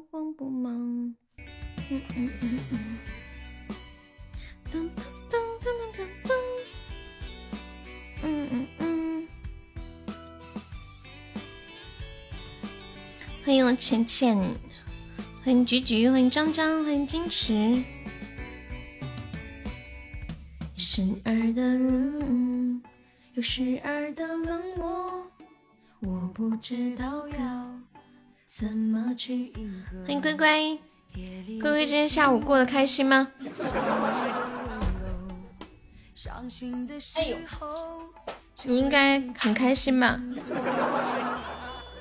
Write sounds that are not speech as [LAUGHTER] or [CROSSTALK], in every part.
不慌不忙。嗯嗯嗯嗯。噔噔噔噔噔噔。嗯嗯嗯。欢迎我浅浅，欢迎菊菊，欢迎张张，欢迎矜持。时而的冷，有时而的冷漠，我不知道要。欢迎乖乖，乖乖，今天下午过得开心吗？哎呦，你应该很开心吧？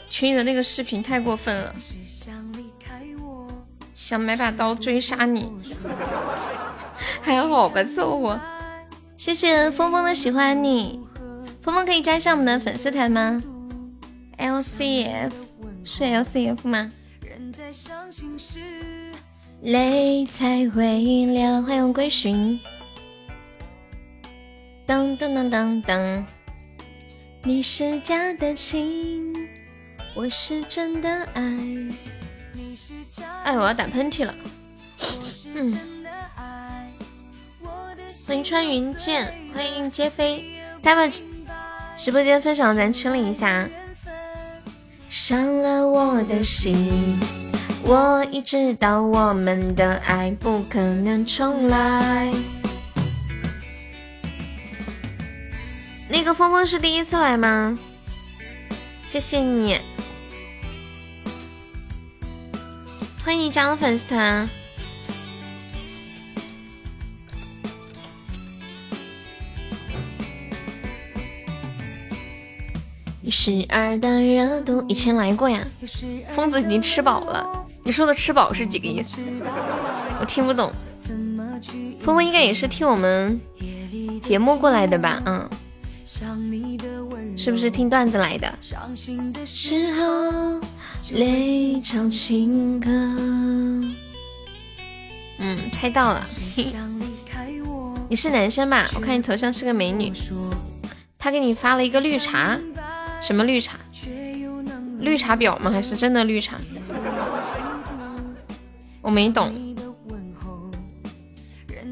群里的那个视频太过分了，想买把刀追杀你，还好吧，凑合。谢谢峰峰的喜欢你，峰峰可以加一下我们的粉丝团吗？L C F 是 L C F 吗？泪才会流，欢迎归寻。当当当当当，你是假的情。我是真的爱。哎，我要打喷嚏了。嗯。欢迎穿云箭，欢迎皆飞，大家把直播间分享咱群里一下。伤了我的心，我已知道我们的爱不可能重来。那个峰峰是第一次来吗？谢谢你。欢迎你加入粉丝团。一时而的热度，以前来过呀。疯子已经吃饱了，你说的吃饱是几个意思？我听不懂。峰峰应该也是听我们节目过来的吧？嗯，是不是听段子来的？时候。泪唱情歌。嗯，猜到了。[LAUGHS] 你是男生吧？我看你头像是个美女。他给你发了一个绿茶，什么绿茶？绿茶婊吗？还是真的绿茶？我没懂。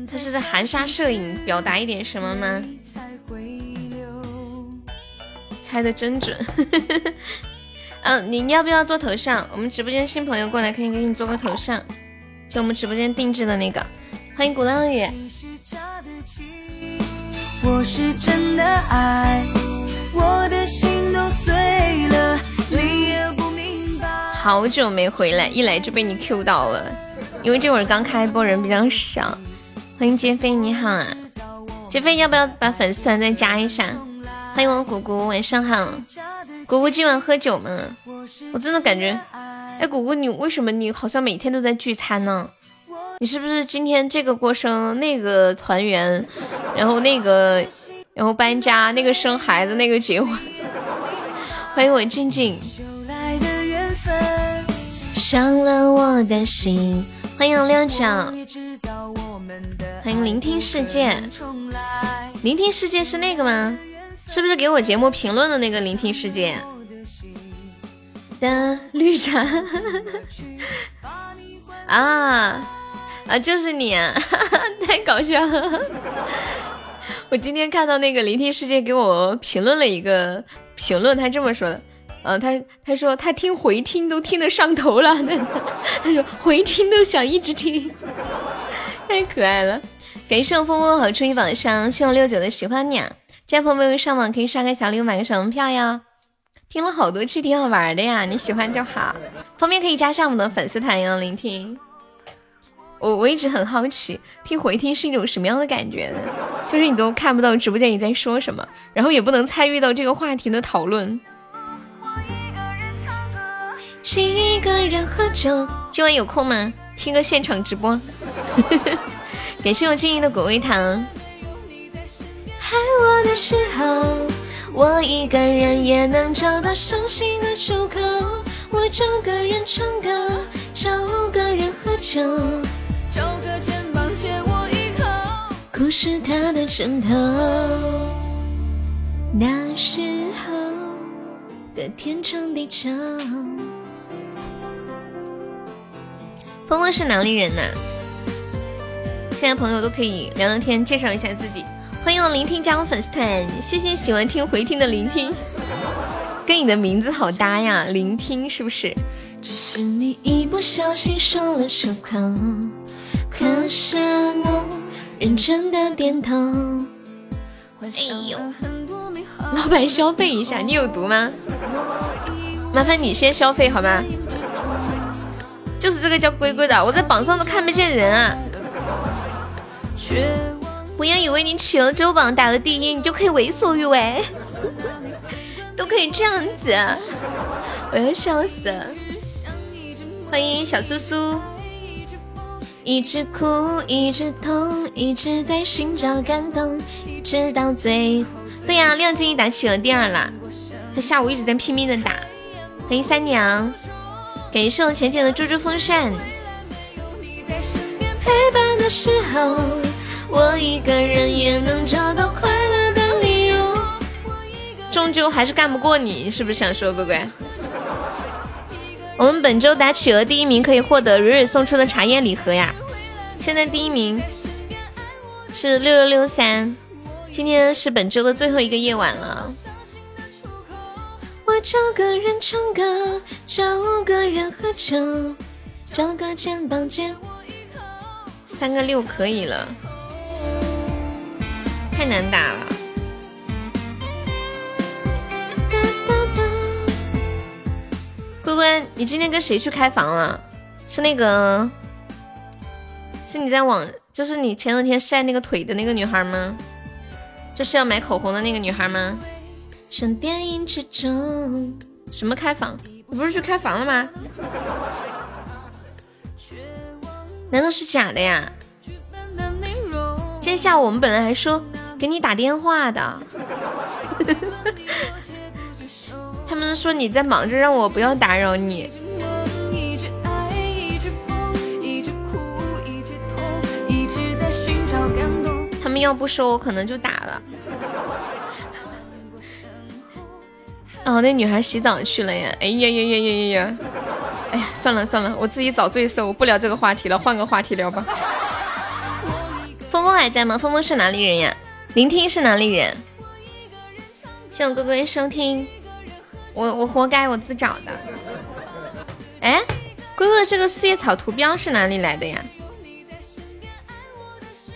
他是在含沙射影，表达一点什么吗？猜的真准。嗯，[LAUGHS] 你要不要做头像？我们直播间新朋友过来可以给你做个头像，就我们直播间定制的那个。欢迎鼓浪屿。好久没回来，一来就被你 Q 到了，因为这会儿刚开播，人比较少。欢迎杰飞，你好啊，杰飞，要不要把粉丝团再加一下？欢迎我果果，晚上好。果果今晚喝酒吗？我真的感觉，哎，果果你为什么你好像每天都在聚餐呢？你是不是今天这个过生，那个团圆，然后那个，然后搬家，那个生孩子，那个结婚？[LAUGHS] 欢迎我静静。伤了我的心。欢迎六九。欢迎聆听世界。聆听世界是那个吗？是不是给我节目评论的那个聆听世界的绿茶 [LAUGHS] 啊啊，就是你，啊 [LAUGHS] 太搞笑了！[LAUGHS] 我今天看到那个聆听世界给我评论了一个评论，他这么说的，呃，他他说他听回听都听得上头了，[LAUGHS] 他说回听都想一直听，[LAUGHS] 太可爱了！感谢我风风好初一榜上，谢我六九的喜欢你啊！家朋友们上网可以刷个小礼物，买个小门票呀！听了好多期，挺好玩的呀，你喜欢就好。方便可以加上我们的粉丝团哟，聆听。我我一直很好奇，听回听是一种什么样的感觉呢？就是你都看不到直播间你在说什么，然后也不能参与到这个话题的讨论。一个人喝酒，今晚有空吗？听个现场直播。[LAUGHS] 感谢我静怡的果味糖。爱我的时候，我一个人也能找到伤心的出口。我找个人唱歌，找个人喝酒，找个肩膀借我一口，故事他的枕头。那时候的天长地久，峰峰是哪里人呢？现在朋友都可以聊聊天，介绍一下自己。欢迎我聆听加入粉丝团，谢谢喜欢听回听的聆听，跟你的名字好搭呀，聆听是不是？只是你一不小心说了出口，可是我认真的点头。哎呦，老板消费一下，你有毒吗？麻烦你先消费好吗？就是这个叫龟龟的，我在榜上都看不见人啊！不要以为你起了周榜打了第一，你就可以为所欲为，都可以这样子，我要笑死了！欢迎小苏苏，一直哭，一直痛，一直在寻找感动，直到最后……对呀，亮晶晶打起了第二啦，他下午一直在拼命的打。欢迎三娘。感谢我浅浅的猪猪风扇。陪伴的时候，我一个人也能找到快乐的理由。终究还是干不过你，是不是想说乖乖？我们本周打企鹅第一名可以获得蕊蕊送出的茶叶礼盒呀。现在第一名是六六六三，今天是本周的最后一个夜晚了。我找个人唱歌，找个人喝酒，找个肩膀借。三个六可以了，太难打了。乖乖，你今天跟谁去开房了？是那个，是你在网，就是你前两天晒那个腿的那个女孩吗？就是要买口红的那个女孩吗？像电影之中，什么开房？你不是去开房了吗？难道是假的呀？今天下午我们本来还说给你打电话的，他们说你在忙着，让我不要打扰你。他们要不说，我可能就打了。哦，那女孩洗澡去了呀！哎呀呀呀呀呀呀！哎呀，算了算了，我自己找罪受，我不聊这个话题了，换个话题聊吧。峰峰还在吗？峰峰是哪里人呀？聆听是哪里人？谢谢哥哥收听，我我活该，我自找的。哎，龟哥这个四叶草图标是哪里来的呀？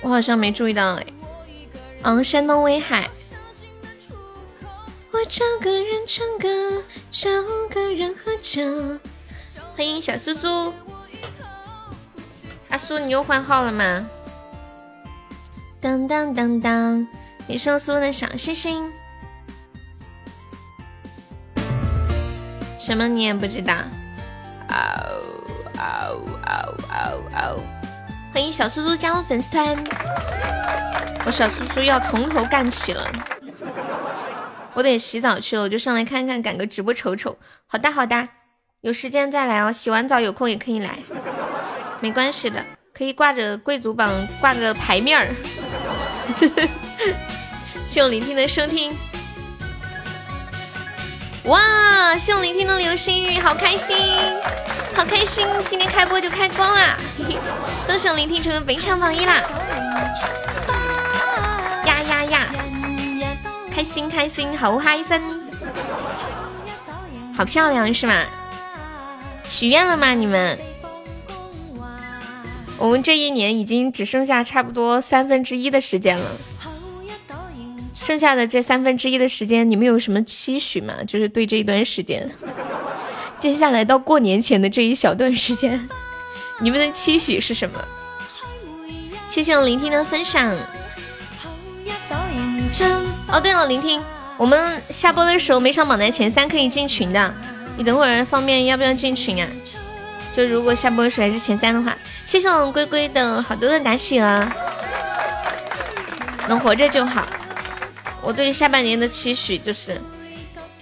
我好像没注意到哎。嗯，山东威海。我找个人唱歌，找个人喝酒。欢迎小苏苏，阿苏，你又换号了吗？当当当当，你收苏的小星星。什么你也不知道？嗷嗷嗷嗷嗷！欢迎小苏苏加入粉丝团，我小苏苏要从头干起了。我得洗澡去了，我就上来看看，赶个直播瞅瞅。好的好的，有时间再来哦。洗完澡有空也可以来，没关系的，可以挂着贵族榜挂个牌面儿。[LAUGHS] 谢谢聆听的收听，哇！谢谢聆听的流星雨，好开心，好开心！今天开播就开光啊！[LAUGHS] 恭喜聆听成为本场榜一啦！呀呀呀！开心开心，好嗨森，好漂亮是吗？许愿了吗？你们？我们这一年已经只剩下差不多三分之一的时间了，剩下的这三分之一的时间，你们有什么期许吗？就是对这一段时间，接下来到过年前的这一小段时间，你们的期许是什么？谢谢我聆听的分享。哦，对了，聆听，我们下播的时候没上榜单前三可以进群的，你等会儿方便要不要进群啊？就如果下播的时候还是前三的话，谢谢我们龟龟的好多的打喜啊，能活着就好。我对下半年的期许就是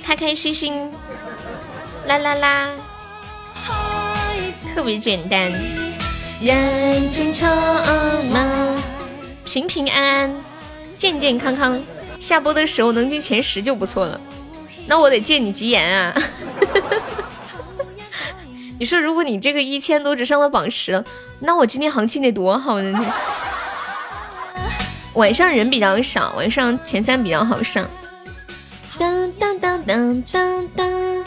开开心心，啦啦啦，特别简单，人间长马，平平安安。健健康康，下播的时候能进前十就不错了。那我得借你吉言啊！[LAUGHS] 你说如果你这个一千多只上了榜十，那我今天行情得多好呢？晚上人比较少，晚上前三比较好上。当当当当当当，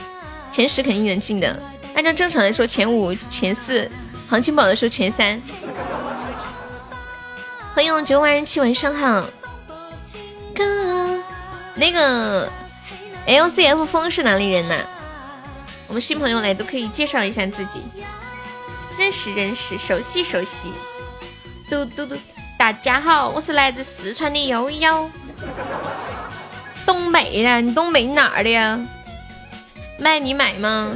前十肯定能进的。按照正常来说，前五、前四，行情榜的时候前三。欢迎我九万人气，晚上好。哥，那个 L C F 风是哪里人呢？我们新朋友来都可以介绍一下自己，认识认识，熟悉熟悉。嘟嘟嘟，大家好，我是来自四川的悠悠。东北的，你东北哪儿的呀？卖你买吗？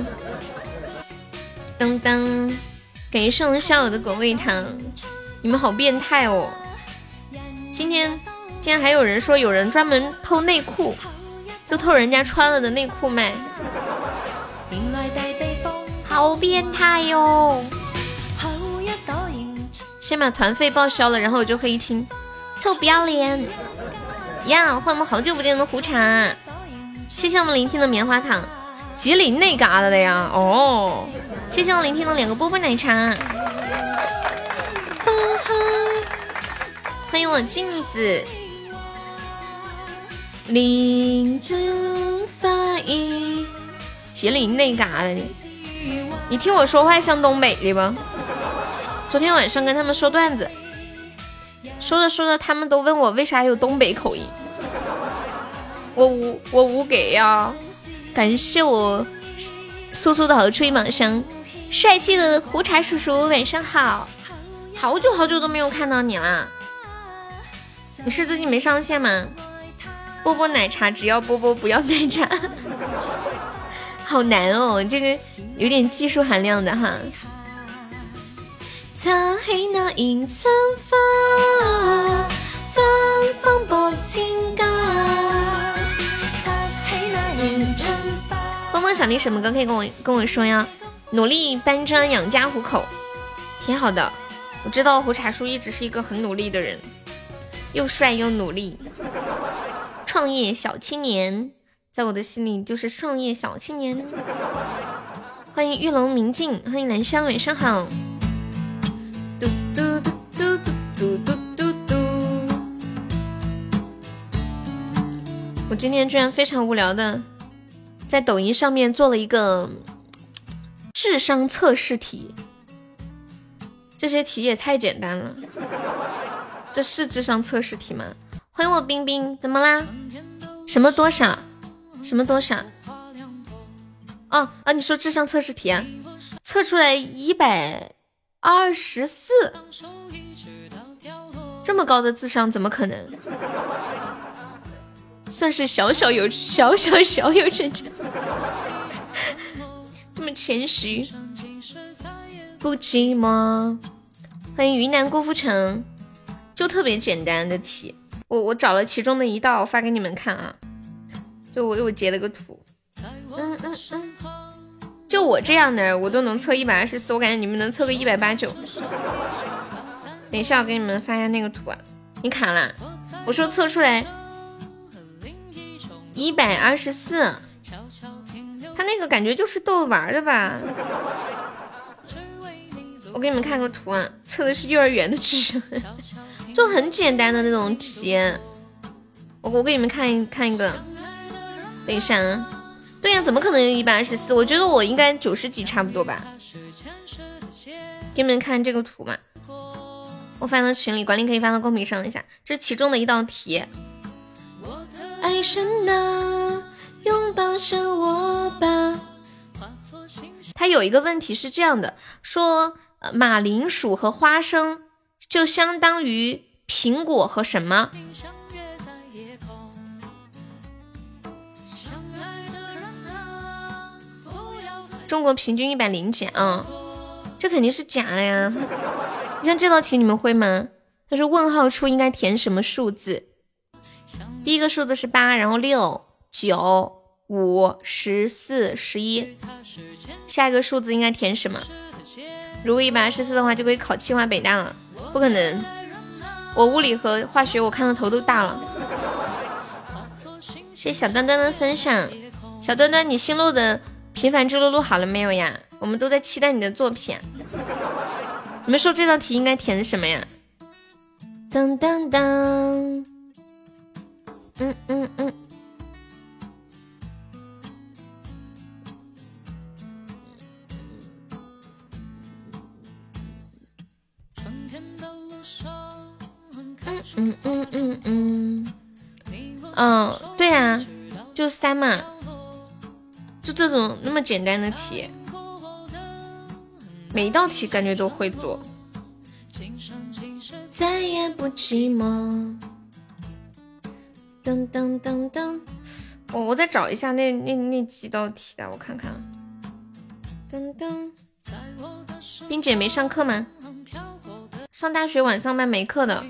噔噔，感谢校友的狗味糖，你们好变态哦！今天竟然还有人说有人专门偷内裤，就偷人家穿了的内裤卖，好变态哟！先把团费报销了，然后我就可以听，臭不要脸！呀，欢迎我们好久不见的胡茶，谢谢我们聆听的棉花糖，吉林那嘎达的呀，哦，谢谢我聆听的两个波波奶茶，欢迎我镜子，林中发音，吉林那嘎达的，你听我说话像东北的不？昨天晚上跟他们说段子。说着说着，他们都问我为啥有东北口音。我无我无给呀！感谢我苏苏的好吹榜上帅气的胡茶叔叔，晚上好！好久好久都没有看到你啦！你是最近没上线吗？波波奶茶只要波波不要奶茶，[LAUGHS] 好难哦，这个有点技术含量的哈。擦黑那一层发，芬芳拨情歌。峰峰想听什么歌？可以跟我跟我说呀。努力搬砖养家糊口，挺好的。我知道胡茶叔一直是一个很努力的人，又帅又努力。创业小青年，在我的心里就是创业小青年。欢迎玉龙明镜，欢迎南香，晚上好。嘟嘟嘟嘟嘟嘟嘟嘟我今天居然非常无聊的在抖音上面做了一个智商测试题这些题也太简单了。这是智商测试题吗？欢迎我冰冰怎么啦？什么多少什么多少哦啊你说智商测试题啊？测出来一百二十四，这么高的智商怎么可能？算是小小有小小小有成就，这么谦虚，不寂寞。欢迎云南郭富城，就特别简单的题，我我找了其中的一道发给你们看啊，就我又截了个图，嗯嗯嗯。就我这样的，我都能测一百二十四，我感觉你们能测个一百八九。等一下，我给你们发一下那个图啊。你卡了？我说测出来一百二十四，他那个感觉就是逗玩的吧？我给你们看个图啊，测的是幼儿园的智商，就很简单的那种题。我我给你们看一看一个，等一下啊。对呀，怎么可能有一百二十四？我觉得我应该九十几差不多吧。给你们看这个图嘛，我发到群里，管理可以发到公屏上一下。这是其中的一道题。爱神啊，拥抱着我吧。它有一个问题是这样的，说马铃薯和花生就相当于苹果和什么？中国平均一百零几啊，这肯定是假的呀！你像这道题你们会吗？他说问号处应该填什么数字？第一个数字是八，然后六、九、五、十四、十一，下一个数字应该填什么？如果一百二十四的话，就可以考清华北大了。不可能，我物理和化学我看的头都大了。谢谢小端端的分享，小端端你新录的。平凡之路录好了没有呀？我们都在期待你的作品。你们说这道题应该填什么呀？当当当，嗯嗯嗯。嗯嗯嗯嗯，嗯，嗯对呀，就三嘛，就这种那么简单的题，每一道题感觉都会做。再也不寂寞。噔噔噔噔，我我再找一下那那那几道题的，我看看。噔噔，冰姐没上课吗？上大学晚上班没课的。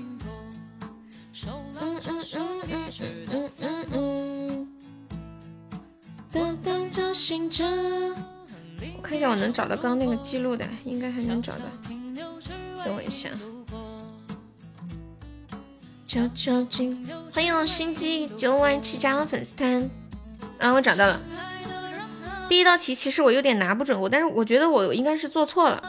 我看一下，我能找到刚刚那个记录的，应该还能找到。等我一下。欢迎我心机九万七加入粉丝团。啊，我找到了。第一道题其实我有点拿不准，我但是我觉得我应该是做错了。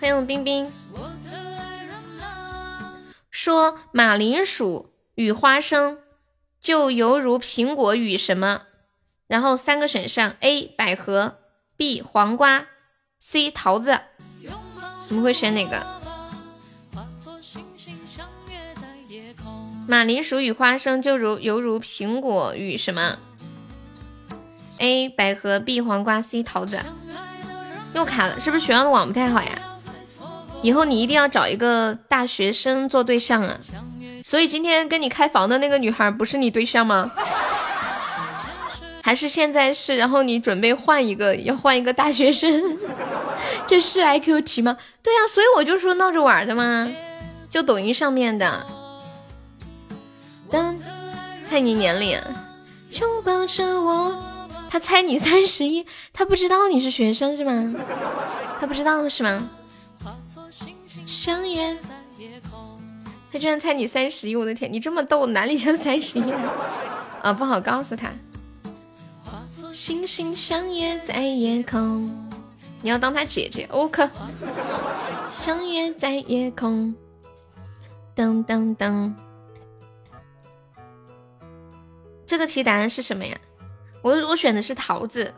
欢迎我冰冰。说马铃薯与花生就犹如苹果与什么？然后三个选项：A. 百合，B. 黄瓜，C. 桃子。你们会选哪个？马铃薯与花生就如犹如苹果与什么？A. 百合，B. 黄瓜，C. 桃子。又卡了，是不是学校的网不太好呀？以后你一定要找一个大学生做对象啊！所以今天跟你开房的那个女孩不是你对象吗？还是现在是？然后你准备换一个，要换一个大学生？[LAUGHS] 这是 IQ 题吗？对呀，所以我就说闹着玩的嘛，就抖音上面的。当猜你年龄，拥抱着我。他猜你三十一，他不知道你是学生是吗？他不知道是吗？相约在夜空，他居然猜你三十一！我的天，你这么逗，哪里像三十一 [LAUGHS] 啊？不好告诉他。星星相约在夜空，你要当他姐姐，OK。相约在夜空，噔噔噔。这个题答案是什么呀？我我选的是桃子，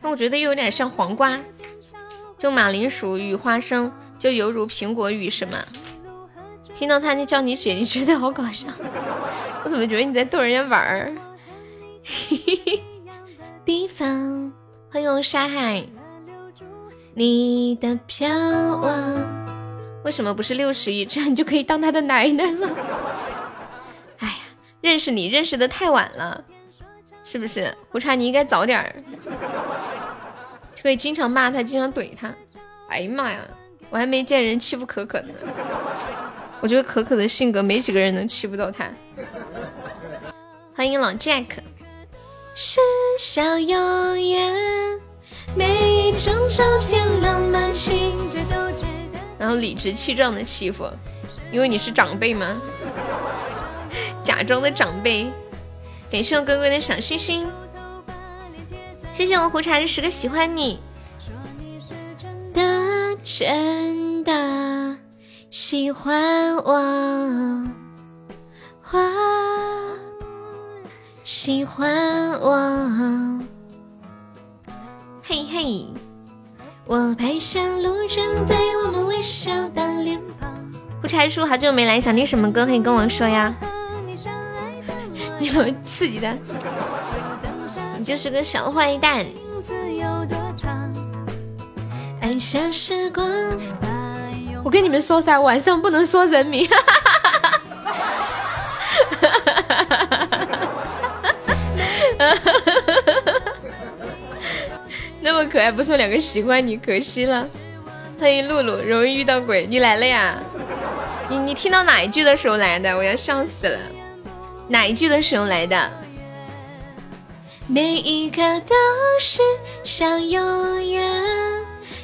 但我觉得又有点像黄瓜。就马铃薯与花生，就犹如苹果与什么？听到他那叫你姐，你觉得好搞笑？我怎么觉得你在逗人家玩儿？[LAUGHS] 地方，欢迎沙海，你的飘望，为什么不是六十亿？这 [LAUGHS] 样你就可以当他的奶奶了。哎呀，认识你认识的太晚了，是不是？胡茬，你应该早点儿。可以经常骂他，经常怼他。哎呀妈呀，我还没见人欺负可可呢。我觉得可可的性格没几个人能欺负到他。欢迎老 Jack。永远每一张照片浪漫情然后理直气壮的欺负，因为你是长辈吗？假装的长辈。感谢我哥哥的小心心。谢谢我胡茶的十个喜欢你，真的真的喜欢我，我喜欢我，嘿嘿，我拍下路人对我们微笑的脸庞。胡茶叔好久没来，想听什么歌可以跟我说呀？[LAUGHS] 你怎么刺激的。就是个小坏蛋。我跟你们说噻，晚上不能说人名。[LAUGHS] 那么可爱，不说两个喜欢你，可惜了。欢迎露露，容易遇到鬼，你来了呀？你你听到哪一句的时候来的？我要笑死了。哪一句的时候来的？每一刻都是小永远，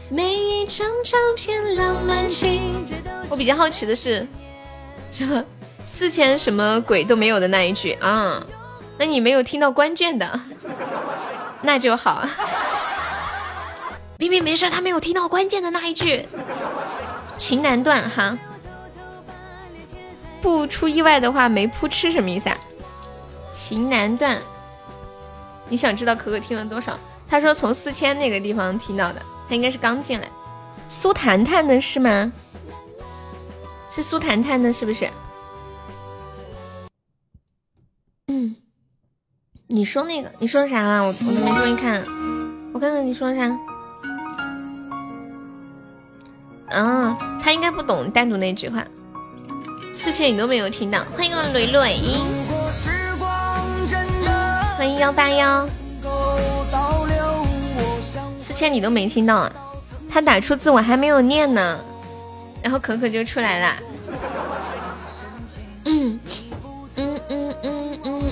每一张照片浪漫情。我比较好奇的是，什么四千什么鬼都没有的那一句啊？那你没有听到关键的，[LAUGHS] 那就好。冰冰没事，他没有听到关键的那一句。情难断哈，不出意外的话没扑哧什么意思啊？情难断，你想知道可可听了多少？他说从四千那个地方听到的，他应该是刚进来。苏谈谈的是吗？是苏谈谈的，是不是？嗯，你说那个，你说啥了？我我都没注意看，我看看你说啥。啊，他应该不懂单独那句话。四千你都没有听到，欢迎我蕊蕊，欢迎幺八幺。四千你都没听到啊？他打出字我还没有念呢，然后可可就出来了。嗯嗯嗯嗯嗯。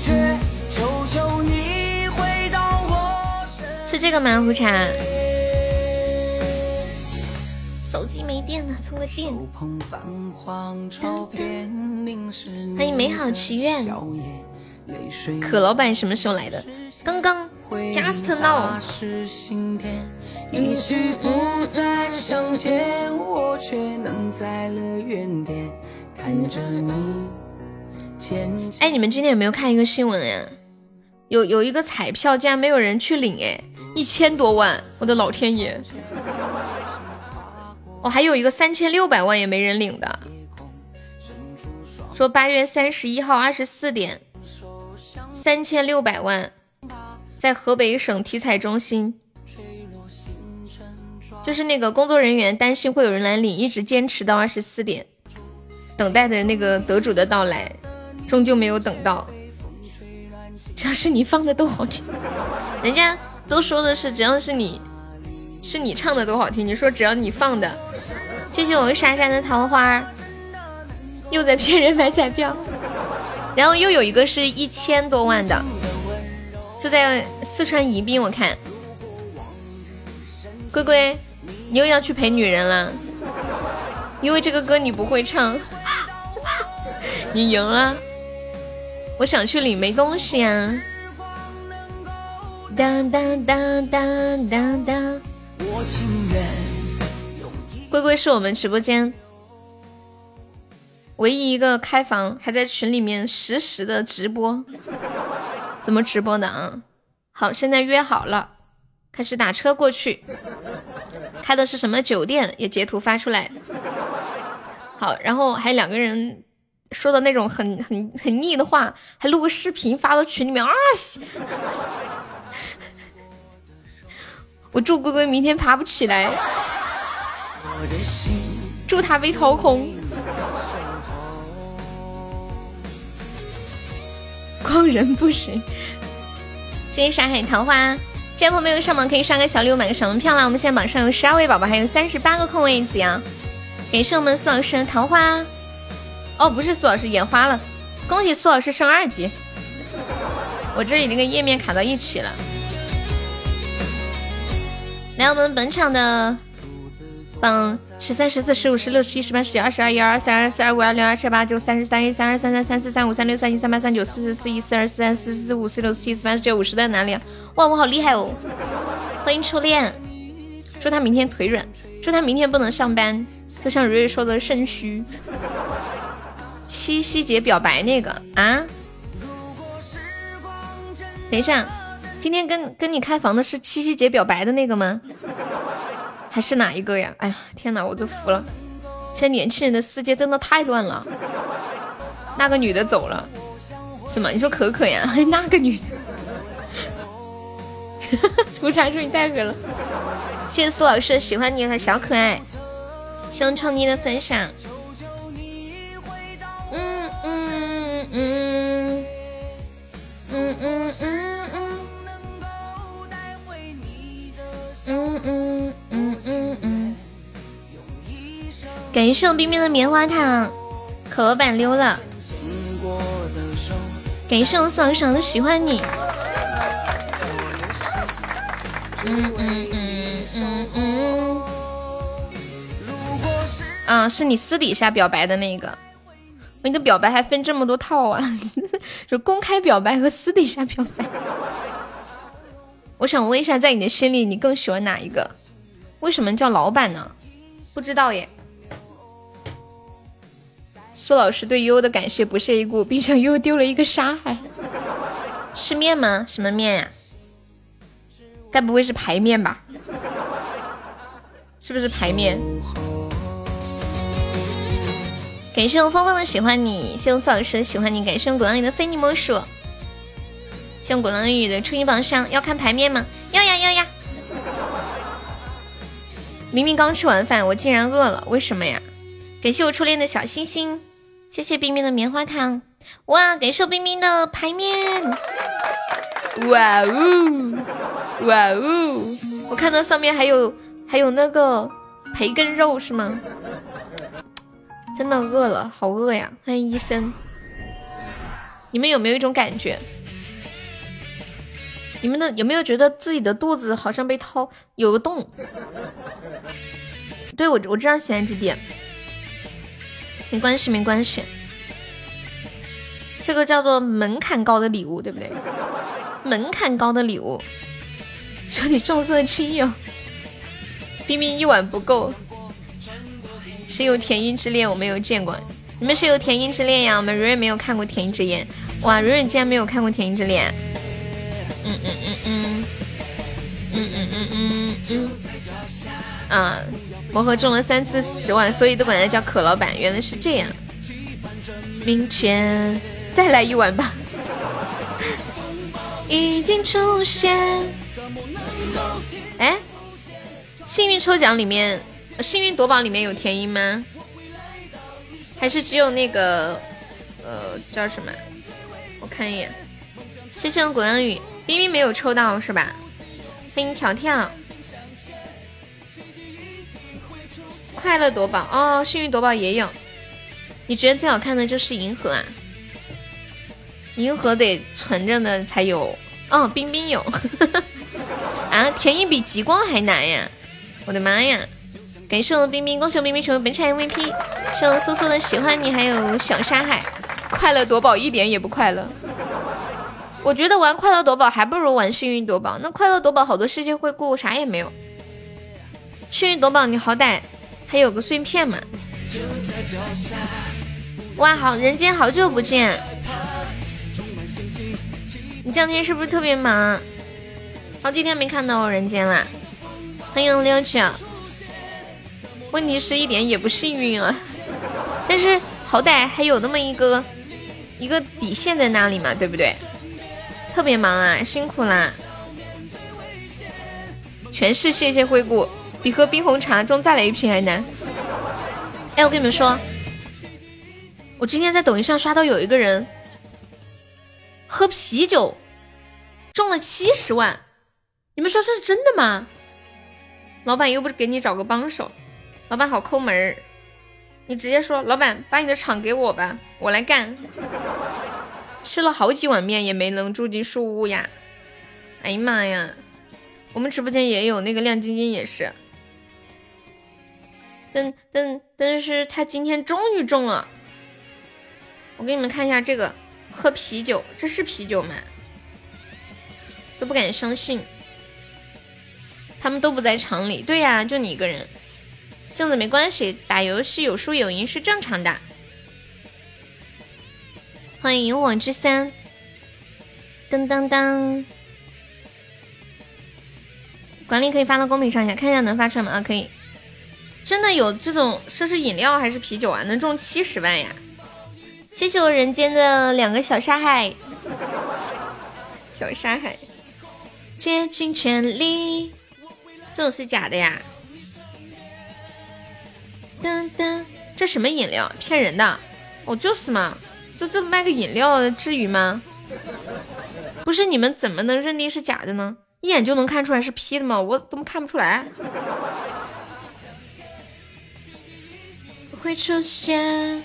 是这个吗？胡茶。手机没电了，充个电。欢迎美好祈愿。可老板什么时候来的？刚刚。Just now。哎，你们今天有没有看一个新闻呀？有有一个彩票竟然没有人去领，哎，一千多万，我的老天爷！我还有一个三千六百万也没人领的，说八月三十一号二十四点，三千六百万，在河北省体彩中心，就是那个工作人员担心会有人来领，一直坚持到二十四点，等待的那个得主的到来，终究没有等到。只要是你放的都好听，人家都说的是只要是你。是你唱的都好听，你说只要你放的，谢谢我为莎莎的桃花，又在骗人买彩票，然后又有一个是一千多万的，就在四川宜宾，我看，龟龟，你又要去陪女人了，因为这个歌你不会唱，[LAUGHS] 你赢了，我想去领没东西啊，当当当当当当。龟龟是我们直播间唯一一个开房还在群里面实时的直播，怎么直播的啊？好，现在约好了，开始打车过去，开的是什么酒店？也截图发出来。好，然后还两个人说的那种很很很腻的话，还录个视频发到群里面啊！我祝龟龟明天爬不起来，祝他被掏空。光人不行。谢谢山海桃花，今天朋友们上榜可以刷个小礼物，买个小门票啦。我们现在榜上有十二位宝宝，还有三十八个空位子呀。感谢我们苏老师的桃花。哦，不是苏老师眼花了，恭喜苏老师升二级。我这里那个页面卡到一起了。来，我们本场的榜十三、十四、十五、十六、十七、十八、十九、二十二、一、二、二、三、二、四、二、五、二、六、二、七二、八、九、三十三、一、三、二、三、三、三、四、三、五、三、六、三、七、三、八、三、九、四十四、一、四、二、四、三、四、四、五、四、六、四、七、四、八、十九、五十在哪里啊？哇，我好厉害哦！欢迎初恋，祝他明天腿软，祝他明天不能上班，就像蕊蕊说的肾虚。七夕节表白那个啊？等一下。今天跟跟你开房的是七夕节表白的那个吗？还是哪一个呀？哎呀，天哪，我都服了！现在年轻人的世界真的太乱了。那个女的走了，什么？你说可可呀？[LAUGHS] 那个女的，涂茶说你太狠了。谢谢苏老师，喜欢你和小可爱，希望超妮的分享。感谢我冰冰的棉花糖，可乐版溜了。感谢我爽爽的喜欢你。嗯嗯嗯嗯嗯。啊，是你私底下表白的那个。我你的表白还分这么多套啊？[LAUGHS] 就公开表白和私底下表白。我想问一下，在你的心里，你更喜欢哪一个？为什么叫老板呢？不知道耶。苏老师对悠悠的感谢不屑一顾，并向悠悠丢了一个沙海。是面吗？什么面呀？该不会是排面吧？是不是排面？感谢我芳芳的喜欢你，谢我苏老师的喜欢你，感谢我果浪屿的非你莫属，谢我果浪屿的初级榜上。要看牌面吗？要呀要呀！明明刚吃完饭，我竟然饿了，为什么呀？感谢我初恋的小星星，谢谢冰冰的棉花糖，哇！感谢冰冰的牌面，哇哦哇哦！我看到上面还有还有那个培根肉是吗？真的饿了，好饿呀！欢迎医生，你们有没有一种感觉？你们的有没有觉得自己的肚子好像被掏有个洞？对我我这样喜欢这点，没关系没关系，这个叫做门槛高的礼物，对不对？门槛高的礼物，说你重色轻友，冰冰一碗不够。谁有甜音之恋？我没有见过。你们谁有甜音之恋呀？我们蕊蕊没有看过甜音之恋。哇，蕊蕊竟然没有看过甜音之恋。嗯嗯嗯嗯，嗯嗯嗯嗯嗯。嗯，魔盒中了三次十万，所以都管他叫可老板。原来是这样。明天再来一碗吧。[LAUGHS] 已经出现。哎，幸运抽奖里面。幸运夺宝里面有甜音吗？还是只有那个呃叫什么？我看一眼。谢谢果阳雨，冰冰没有抽到是吧？欢迎条条。快乐夺宝哦，幸运夺宝也有。你觉得最好看的就是银河啊？银河得存着的才有。哦，冰冰有。[LAUGHS] 啊，甜音比极光还难呀！我的妈呀！感谢我冰冰，恭喜我冰冰成为本场 MVP。谢我苏苏的喜欢你，还有小沙海。快乐夺宝一点也不快乐。我觉得玩快乐夺宝还不如玩幸运夺宝。那快乐夺宝好多世界会过，啥也没有。幸运夺宝你好歹还有个碎片嘛。哇，好人间好久不见。你这两天是不是特别忙？好几天没看到我人间了。欢迎六九。问题是一点也不幸运啊，但是好歹还有那么一个一个底线在那里嘛，对不对？特别忙啊，辛苦啦！全是谢谢惠顾，比喝冰红茶中再来一瓶还难。哎，我跟你们说，我今天在抖音上刷到有一个人喝啤酒中了七十万，你们说这是真的吗？老板又不是给你找个帮手。老板好抠门儿，你直接说，老板把你的厂给我吧，我来干。吃了好几碗面也没能住进树屋呀！哎呀妈呀，我们直播间也有那个亮晶晶也是，但但但是他今天终于中了。我给你们看一下这个，喝啤酒，这是啤酒吗？都不敢相信，他们都不在厂里。对呀，就你一个人。这样子没关系，打游戏有输有赢是正常的。欢迎萤火之三，噔噔噔，管理可以发到公屏上一下，看一下能发出来吗？啊，可以。真的有这种，这是饮料还是啤酒啊？能中七十万呀！谢谢我人间的两个小沙海，小沙海，竭尽全力，这种是假的呀？噔噔，这什么饮料？骗人的！哦，就是嘛，就这么卖个饮料，至于吗？不是你们怎么能认定是假的呢？一眼就能看出来是 P 的吗？我怎么看不出来？会出现，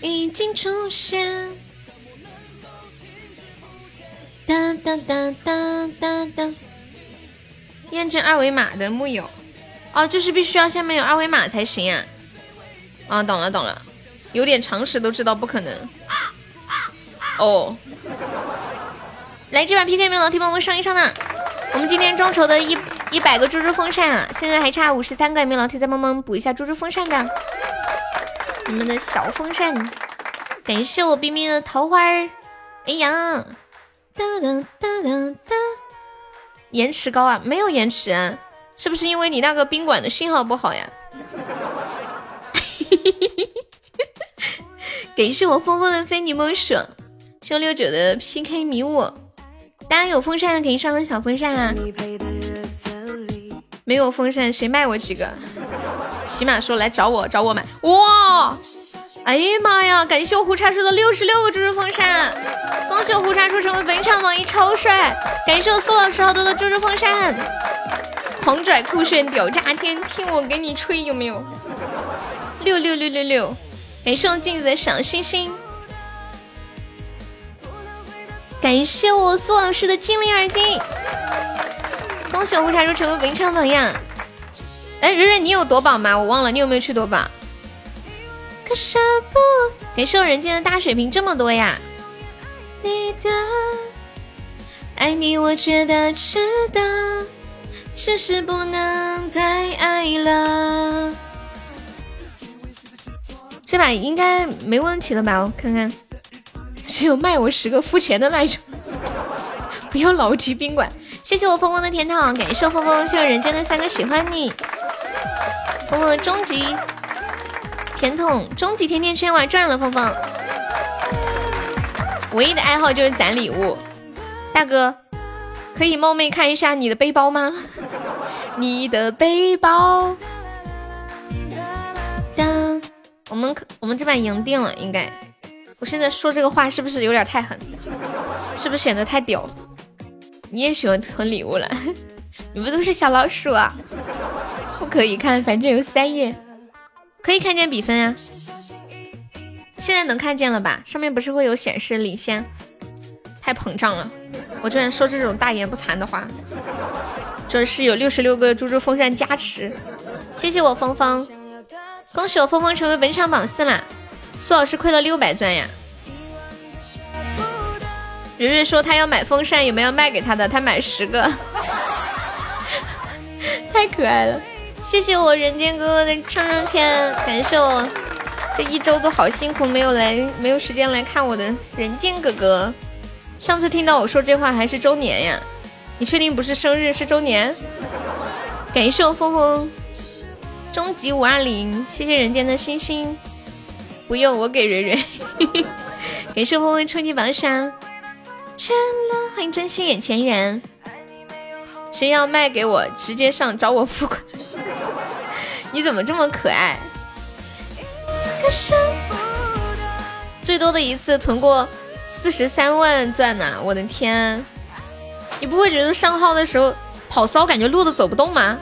已经出现。哒哒哒哒哒哒，验证二维码的木有。哦，就是必须要下面有二维码才行啊！啊，懂了懂了，有点常识都知道不可能。哦，来这把 PK 没有老铁帮我们上一上呢。[LAUGHS] 我们今天众筹的一一百个猪猪风扇啊，现在还差五十三个，有没有老铁再帮忙补一下猪猪风扇的？你们的小风扇，感谢我冰冰的桃花儿。哎呀，哒哒哒哒哒，延迟高啊？没有延迟啊？是不是因为你那个宾馆的信号不好呀？[LAUGHS] 感谢我峰峰的非你莫属，谢六九的 PK 迷雾，大家有风扇的可以上个小风扇啊！没有风扇谁卖我几个？起码说来找我找我买哇！哎呀妈呀！感谢我胡叉叔的六十六个猪猪风扇，恭喜我胡叉叔成为本场榜一超帅！感谢我苏老师好多的猪猪风扇，狂拽酷炫屌炸天！听我给你吹有没有？六六六六六！感谢我镜子的小星星，感谢我苏老师的精灵耳机，恭喜我胡茶叔成为本场榜样。哎，蕊蕊，你有夺宝吗？我忘了，你有没有去夺宝？可舍不，感谢我人间的大水瓶这么多呀！你的爱你，我觉得值得，只是不能再爱了。这把应该没问题了吧？我看看，只有卖我十个付钱的那种。不要老提宾馆，谢谢我峰峰的甜筒，感谢我峰峰，谢谢人间的三个喜欢你。峰峰的终极甜筒，终极甜甜圈玩转了，峰峰。唯一的爱好就是攒礼物，大哥，可以冒昧看一下你的背包吗？你的背包。我们可我们这把赢定了，应该。我现在说这个话是不是有点太狠？是不是显得太屌？你也喜欢囤礼物了？你们都是小老鼠啊！不可以看，反正有三页，可以看见比分啊。现在能看见了吧？上面不是会有显示领先？太膨胀了！我居然说这种大言不惭的话。这是有六十六个猪猪风扇加持，谢谢我峰峰。恭喜我峰峰成为本场榜四啦！苏老师亏了六百钻呀！蕊蕊说他要买风扇，有没有卖给他的？他买十个，[LAUGHS] 太可爱了！谢谢我人间哥哥的上上签，感谢我这一周都好辛苦，没有来，没有时间来看我的人间哥哥。上次听到我说这话还是周年呀？你确定不是生日，是周年？感谢我峰峰。终极五二零，谢谢人间的星星，不用我给蕊蕊，[LAUGHS] 感谢风风冲击榜上，欢迎珍惜眼前人，谁要卖给我，直接上找我付款，[LAUGHS] 你怎么这么可爱？最多的一次囤过四十三万钻呢，我的天，你不会觉得上号的时候跑骚，感觉路都走不动吗？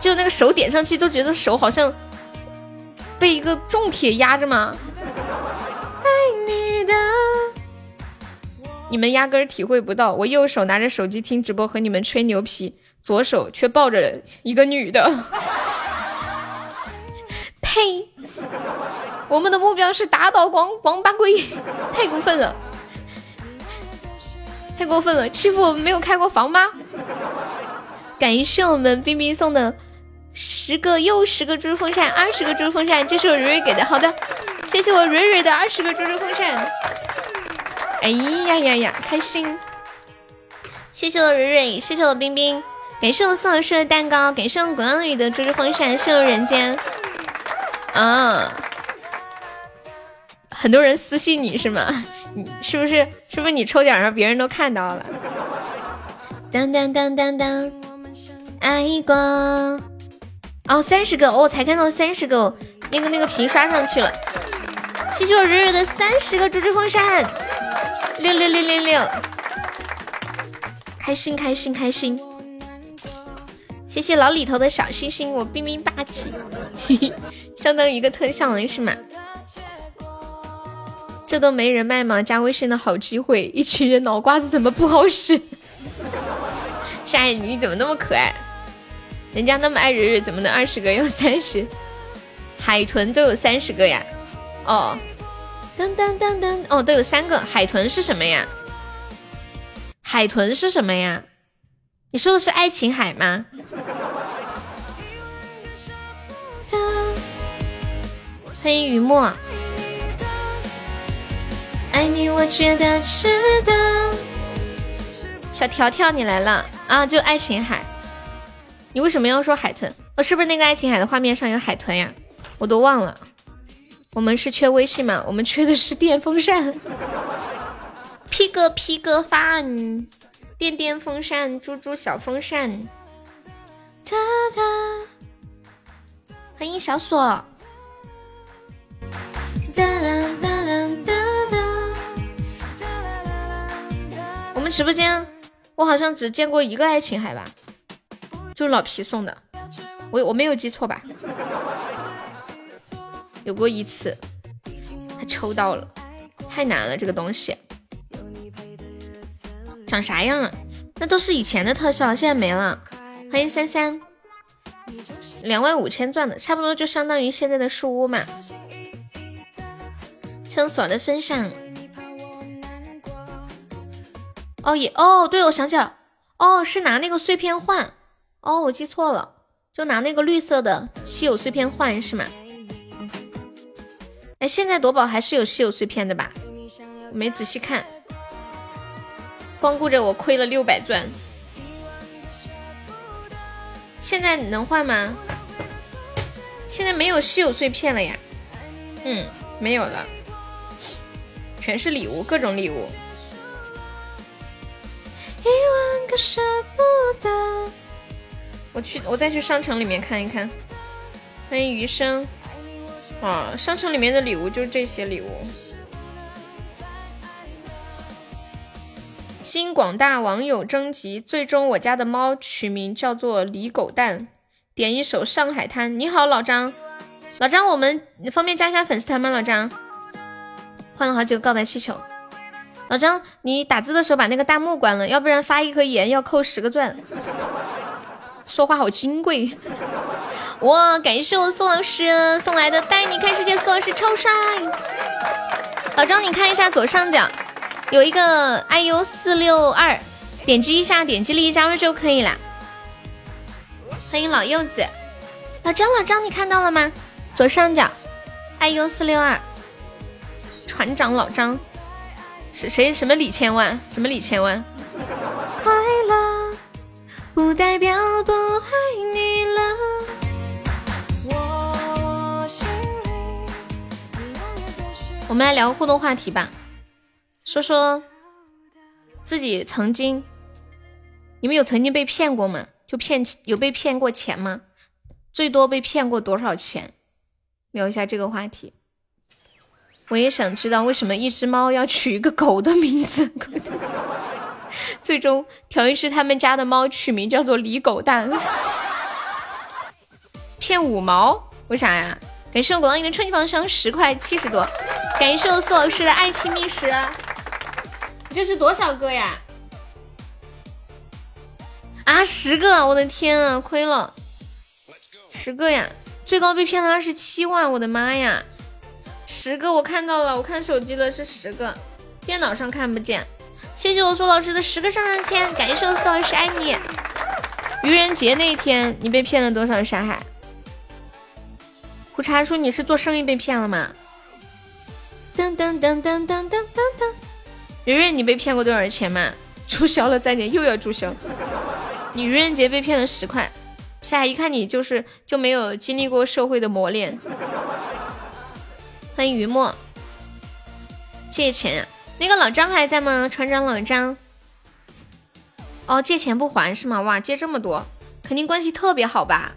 就那个手点上去，都觉得手好像被一个重铁压着吗？爱你的，你们压根儿体会不到，我右手拿着手机听直播和你们吹牛皮，左手却抱着一个女的。[LAUGHS] 呸！我们的目标是打倒王王八龟，[LAUGHS] 太过分了，太过分了，欺负我们没有开过房吗？感谢我们冰冰送的。十个又十个猪猪风扇，二十个猪猪风扇，这是我蕊蕊给的。好的，谢谢我蕊蕊的二十个猪猪风扇。哎呀呀呀，开心！谢谢我蕊蕊，谢谢我冰冰，感谢我宋老师的蛋糕，感谢我滚浪雨的猪猪风扇，谢谢我人间。啊，很多人私信你是吗？你是不是是不是你抽奖让别人都看到了？当当当当当，爱过。哦，三十个，我才看到三十个，那个那个屏刷上去了。谢谢我蕊蕊的三十个猪猪风扇，六六六六六，开心开心开心。谢谢老李头的小星星，我冰冰霸气，[LAUGHS] 相当于一个特效了是吗？这都没人卖吗？加微信的好机会，一群人脑瓜子怎么不好使？[LAUGHS] 夏爱你怎么那么可爱？人家那么爱蕊蕊，怎么能二十个 [LAUGHS] 有三十？海豚都有三十个呀，哦，噔噔噔噔，哦，都有三个。海豚是什么呀？海豚是什么呀？你说的是爱琴海吗？[LAUGHS] 欢迎雨墨。爱你，我觉得值得。小条条，你来了啊！就爱琴海。你为什么要说海豚？哦，是不是那个爱琴海的画面上有海豚呀？我都忘了。我们是缺微信吗？我们缺的是电风扇。[LAUGHS] P 哥 P 哥饭，电电风扇，猪猪小风扇。哒哒，欢迎小锁。哒哒哒哒哒哒。我们直播间，我好像只见过一个爱琴海吧，就是老皮送的。我我没有记错吧？有过一次，他抽到了，太难了这个东西，长啥样啊？那都是以前的特效，现在没了。欢迎三三，两万五千钻的，差不多就相当于现在的树屋嘛。上锁的分享。哦也哦，对，我想起来了，哦是拿那个碎片换，哦我记错了，就拿那个绿色的稀有碎片换是吗？哎，现在夺宝还是有稀有碎片的吧？没仔细看，光顾着我亏了六百钻。现在能换吗？现在没有稀有碎片了呀。嗯，没有了，全是礼物，各种礼物。一万个舍不得。我去，我再去商城里面看一看。欢迎余生。啊，商城里面的礼物就是这些礼物。经广大网友征集，最终我家的猫取名叫做李狗蛋。点一首《上海滩》。你好，老张，老张，我们方便加一下粉丝团吗？老张，换了好几个告白气球。老张，你打字的时候把那个弹幕关了，要不然发一颗盐要扣十个钻。说话好金贵。[LAUGHS] 哇！感谢我宋老师送来的带你看世界，宋老师超帅。老张，你看一下左上角有一个 iu 四六二，点击一下，点击立即加入就可以了。欢迎老柚子，老张，老张，你看到了吗？左上角 iu 四六二，船长老张是谁？什么李千万？什么李千万？不代表不爱你了。我们来聊个互动话题吧，说说自己曾经，你们有曾经被骗过吗？就骗有被骗过钱吗？最多被骗过多少钱？聊一下这个话题。我也想知道为什么一只猫要取一个狗的名字。[LAUGHS] 最终，调音师他们家的猫取名叫做李狗蛋。[LAUGHS] 骗五毛？为啥呀？感谢我果浪屿的春季榜上十块七十多。感谢我苏老师的爱情密室，这是多少个呀？啊，十个！我的天啊，亏了，十个呀！最高被骗了二十七万，我的妈呀！十个，我看到了，我看手机了，是十个，电脑上看不见。谢谢我苏老师的十个上上签，感谢我苏老师爱你。愚人节那天，你被骗了多少沙海？胡茶说你是做生意被骗了吗？噔噔噔噔噔噔噔噔，圆圆，你被骗过多少钱吗？[LAUGHS] 注销了，再见，又要注销。你愚人节被骗了十块，夏一看你就是就没有经历过社会的磨练。欢迎于墨，借钱，那个老张还在吗？船长老张。哦，借钱不还是吗？哇，借这么多，肯定关系特别好吧？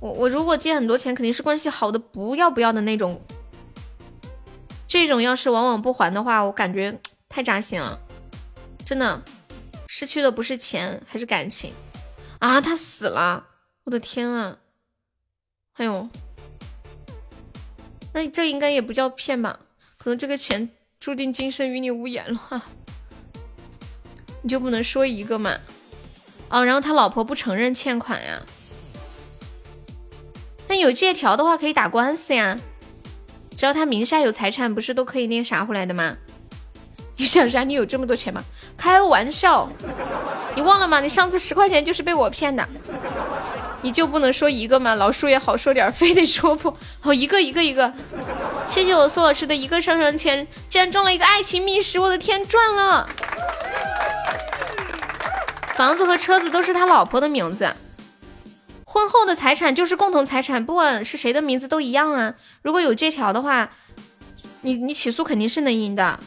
我我如果借很多钱，肯定是关系好的不要不要的那种。这种要是往往不还的话，我感觉太扎心了，真的，失去的不是钱，还是感情啊！他死了，我的天啊！哎呦，那这应该也不叫骗吧？可能这个钱注定今生与你无缘了。你就不能说一个嘛？哦，然后他老婆不承认欠款呀？那有借条的话可以打官司呀。只要他名下有财产，不是都可以那个啥回来的吗？你想啥？你有这么多钱吗？开玩笑，你忘了吗？你上次十块钱就是被我骗的，你就不能说一个吗？老叔也好说点，非得说不好一个一个一个。谢谢我苏老师的一个上上签，竟然中了一个爱情密室！我的天，赚了！房子和车子都是他老婆的名字，婚后的财产就是共同财产，不管是谁的名字都一样啊。如果有这条的话，你你起诉肯定是能赢的。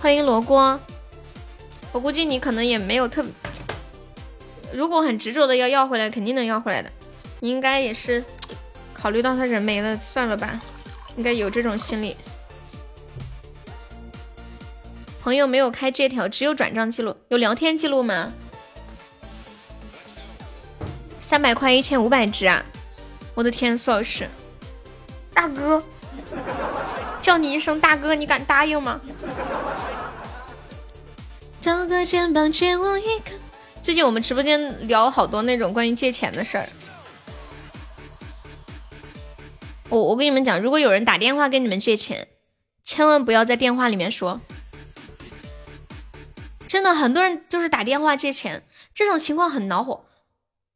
欢迎罗锅，我估计你可能也没有特，如果很执着的要要回来，肯定能要回来的。你应该也是考虑到他人没了，算了吧，应该有这种心理。朋友没有开这条，只有转账记录，有聊天记录吗？三百块一千五百只啊！我的天，苏老师，大哥，叫你一声大哥，你敢答应吗？找个肩膀借我一个。最近我们直播间聊好多那种关于借钱的事儿。我我跟你们讲，如果有人打电话跟你们借钱，千万不要在电话里面说。真的，很多人就是打电话借钱，这种情况很恼火。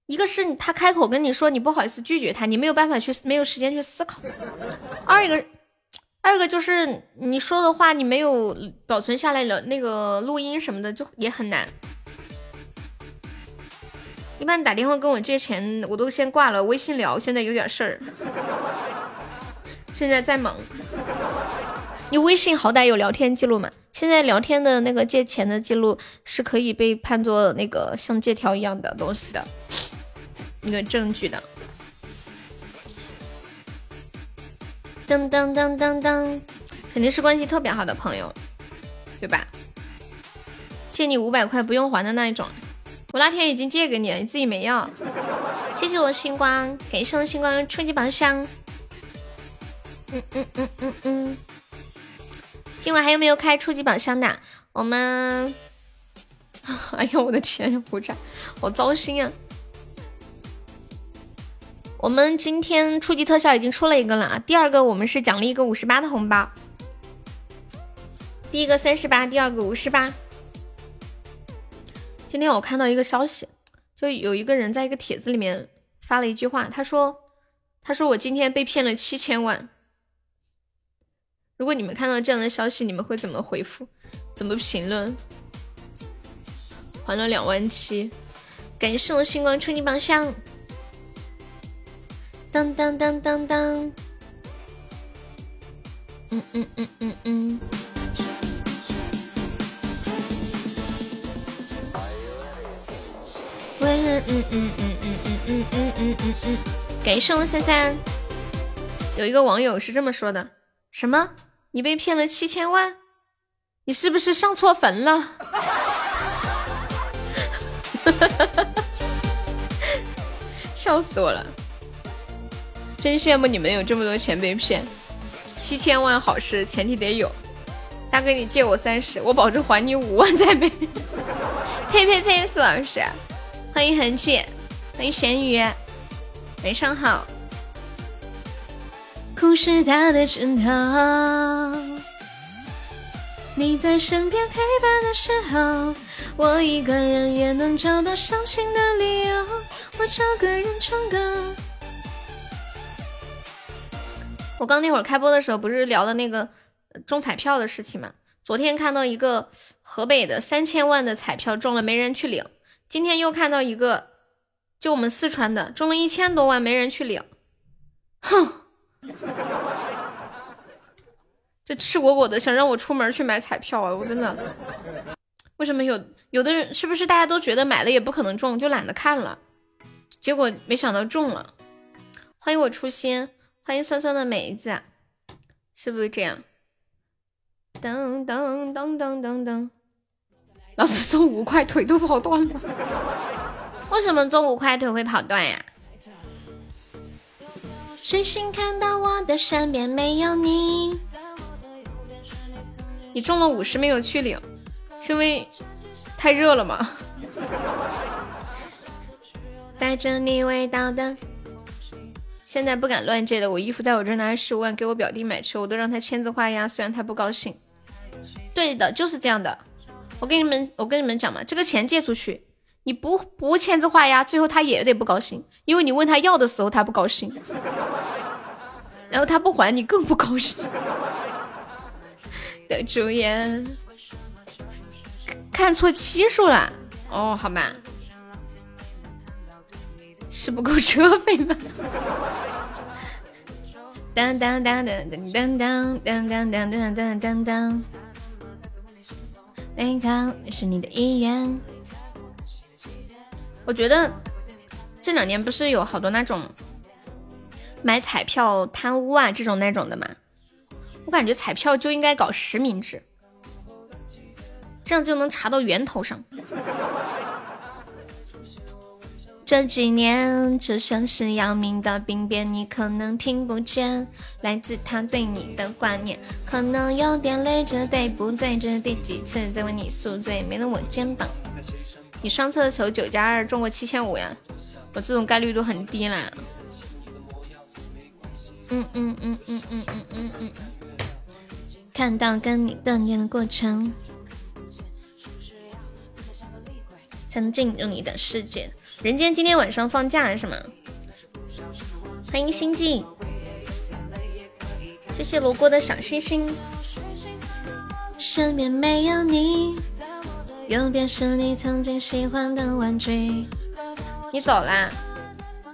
一个是他开口跟你说，你不好意思拒绝他，你没有办法去，没有时间去思考。二一个。二个就是你说的话，你没有保存下来了，那个录音什么的就也很难。一般打电话跟我借钱，我都先挂了，微信聊。现在有点事儿，现在在忙。你微信好歹有聊天记录嘛？现在聊天的那个借钱的记录是可以被判作那个像借条一样的东西的，那个证据的。噔噔噔噔噔，肯定是关系特别好的朋友，对吧？借你五百块不用还的那一种，我那天已经借给你了，你自己没要。谢谢我星光，感谢我星光初级宝箱。嗯嗯嗯嗯嗯，今晚还有没有开初级宝箱的？我们，[LAUGHS] 哎呀，我的天，胡展，好糟心啊！我们今天初级特效已经出了一个了啊，第二个我们是奖励一个五十八的红包，第一个三十八，第二个五十八。今天我看到一个消息，就有一个人在一个帖子里面发了一句话，他说：“他说我今天被骗了七千万。”如果你们看到这样的消息，你们会怎么回复？怎么评论？还了两万七，感谢我星光初级宝箱。当当当当当，嗯嗯嗯嗯嗯，喂嗯嗯嗯嗯嗯嗯嗯嗯嗯嗯，感谢我三三。有一个网友是这么说的：什么？你被骗了七千万？你是不是上错坟了？[LAUGHS] 笑死我了！真羡慕你们有这么多钱被骗，七千万好事，前提得有。大哥，你借我三十，我保证还你五万再背。呸呸呸，苏老师，欢迎恒气，欢迎咸鱼，晚上好。故事大的枕头，你在身边陪伴的时候，我一个人也能找到伤心的理由。我找个人唱歌。我刚那会儿开播的时候，不是聊的那个中彩票的事情吗？昨天看到一个河北的三千万的彩票中了，没人去领。今天又看到一个，就我们四川的中了一千多万，没人去领。哼，[LAUGHS] 这赤果果的想让我出门去买彩票啊！我真的，为什么有有的人是不是大家都觉得买了也不可能中，就懒得看了？结果没想到中了。欢迎我初心。欢迎酸酸的梅子，是不是这样？噔噔噔噔噔噔，老师中五块腿都跑断了。为什么中五块腿会跑断呀？谁先看到我的身边没有你？你中了五十没有去领，是因为太热了吗？[LAUGHS] 带着你味道的。现在不敢乱借了，我衣服在我这拿了十五万给我表弟买车，我都让他签字画押，虽然他不高兴。对的，就是这样的。我跟你们，我跟你们讲嘛，这个钱借出去，你不不签字画押，最后他也得不高兴，因为你问他要的时候他不高兴，然后他不还你更不高兴。[LAUGHS] 的主演看错期数了，哦，好吧。是不够车费吗？[LAUGHS] 当当当当当当当当当当当当当。健康是你的意愿。我觉得这两年不是有好多那种买彩票贪污啊这种那种的吗？我感觉彩票就应该搞实名制，这样就能查到源头上。这几年，就像是姚明的病变，你可能听不见，来自他对你的挂念，可能有点累，这对不对？这是第几次在为你宿醉？没了我肩膀，你双侧球九加二中过七千五呀？我这种概率都很低啦。嗯嗯嗯嗯嗯嗯嗯嗯，看到跟你锻炼的过程，才能进入你的世界。人间今天晚上放假是吗？欢迎心境，谢谢罗锅的小星星。身边没有你，右边是你曾经喜欢的玩具。你走啦？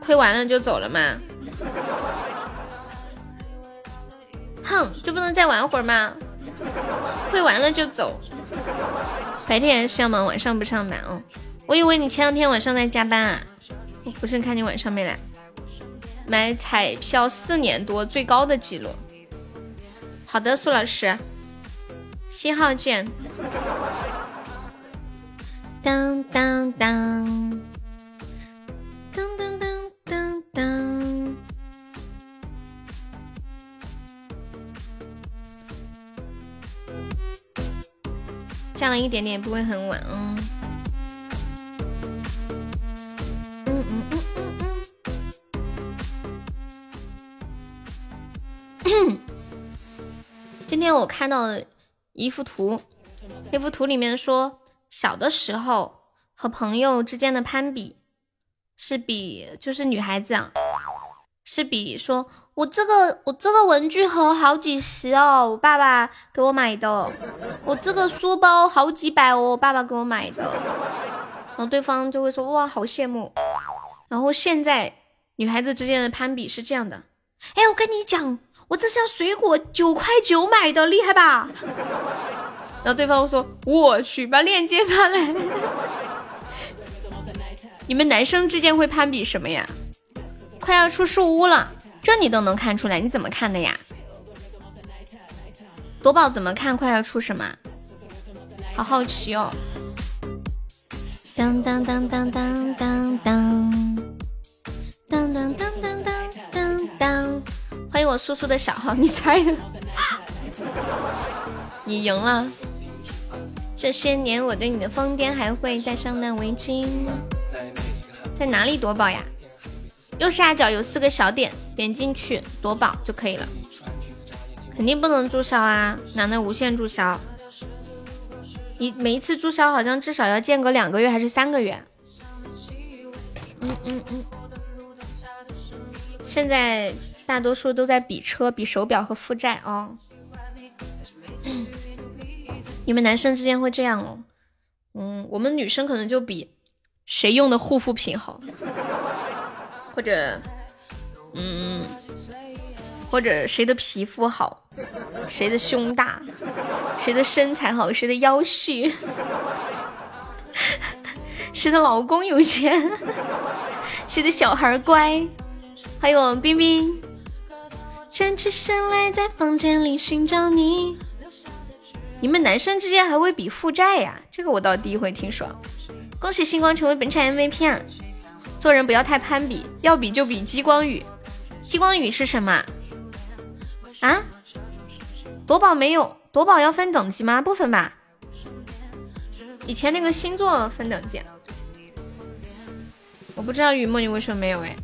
亏完了就走了吗？哼，就不能再玩会儿吗？亏完了就走？白天还是要忙，晚上不上班哦。我以为你前两天晚上在加班啊，我不是看你晚上没来。买彩票四年多最高的记录。好的，苏老师，信号键。当当当，当当当当当。降了一点点，不会很晚哦。[CLEARS THROAT] 今天我看到一幅图，那幅图里面说，小的时候和朋友之间的攀比，是比就是女孩子啊，是比说我这个我这个文具盒好几十哦，我爸爸给我买的，我这个书包好几百哦，我爸爸给我买的，然后对方就会说哇好羡慕，然后现在女孩子之间的攀比是这样的，哎我跟你讲。我这箱水果九块九买的，厉害吧？[LAUGHS] 然后对方说：“我去，把链接发来。”你们男生之间会攀比什么呀？快要出树屋了，这你都能看出来？你怎么看的呀？夺宝怎么看？快要出什么？好好奇哦！当当当当当当当当当当当当当。欢迎我叔叔的小号，[LAUGHS] 你猜的？你赢了。这些年我对你的疯癫，还会戴上那围巾？在哪里夺宝呀？右下角有四个小点，点进去夺宝就可以了。肯定不能注销啊，哪能无限注销？你每一次注销好像至少要间隔两个月还是三个月？嗯嗯嗯。现在。大多数都在比车、比手表和负债哦。你们男生之间会这样哦？嗯，我们女生可能就比谁用的护肤品好，或者，嗯，或者谁的皮肤好，谁的胸大，谁的身材好，谁的腰细，[LAUGHS] 谁的老公有钱，[LAUGHS] 谁的小孩乖。还有冰冰。站起身来，在房间里寻找你。你们男生之间还会比负债呀？这个我倒第一回听说。恭喜星光成为本场 MVP 啊！做人不要太攀比，要比就比激光雨。激光雨是什么？啊？夺宝没有？夺宝要分等级吗？不分吧。以前那个星座分等级。我不知道雨墨你为什么没有哎？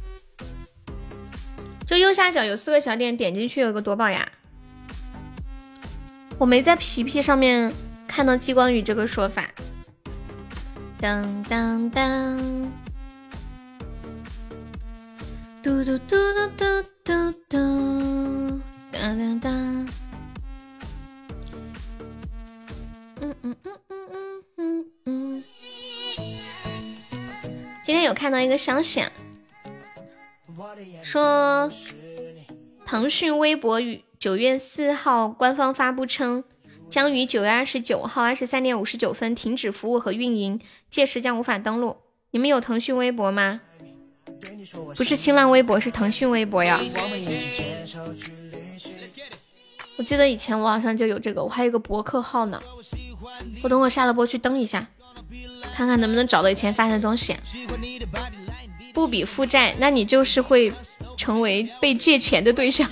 就右下角有四个小点，点进去有个夺宝呀。我没在皮皮上面看到激光雨这个说法。当当当，嘟嘟嘟嘟嘟嘟嘟，当当当。嗯嗯嗯嗯嗯嗯嗯。今天有看到一个消息，说腾讯微博与九月四号官方发布称，将于九月二十九号二十三点五十九分停止服务和运营，届时将无法登录。你们有腾讯微博吗？不是新浪微博，是腾讯微博呀。我记得以前我好像就有这个，我还有个博客号呢。我等会下了播去登一下。看看能不能找到以前发的东西。不比负债，那你就是会成为被借钱的对象。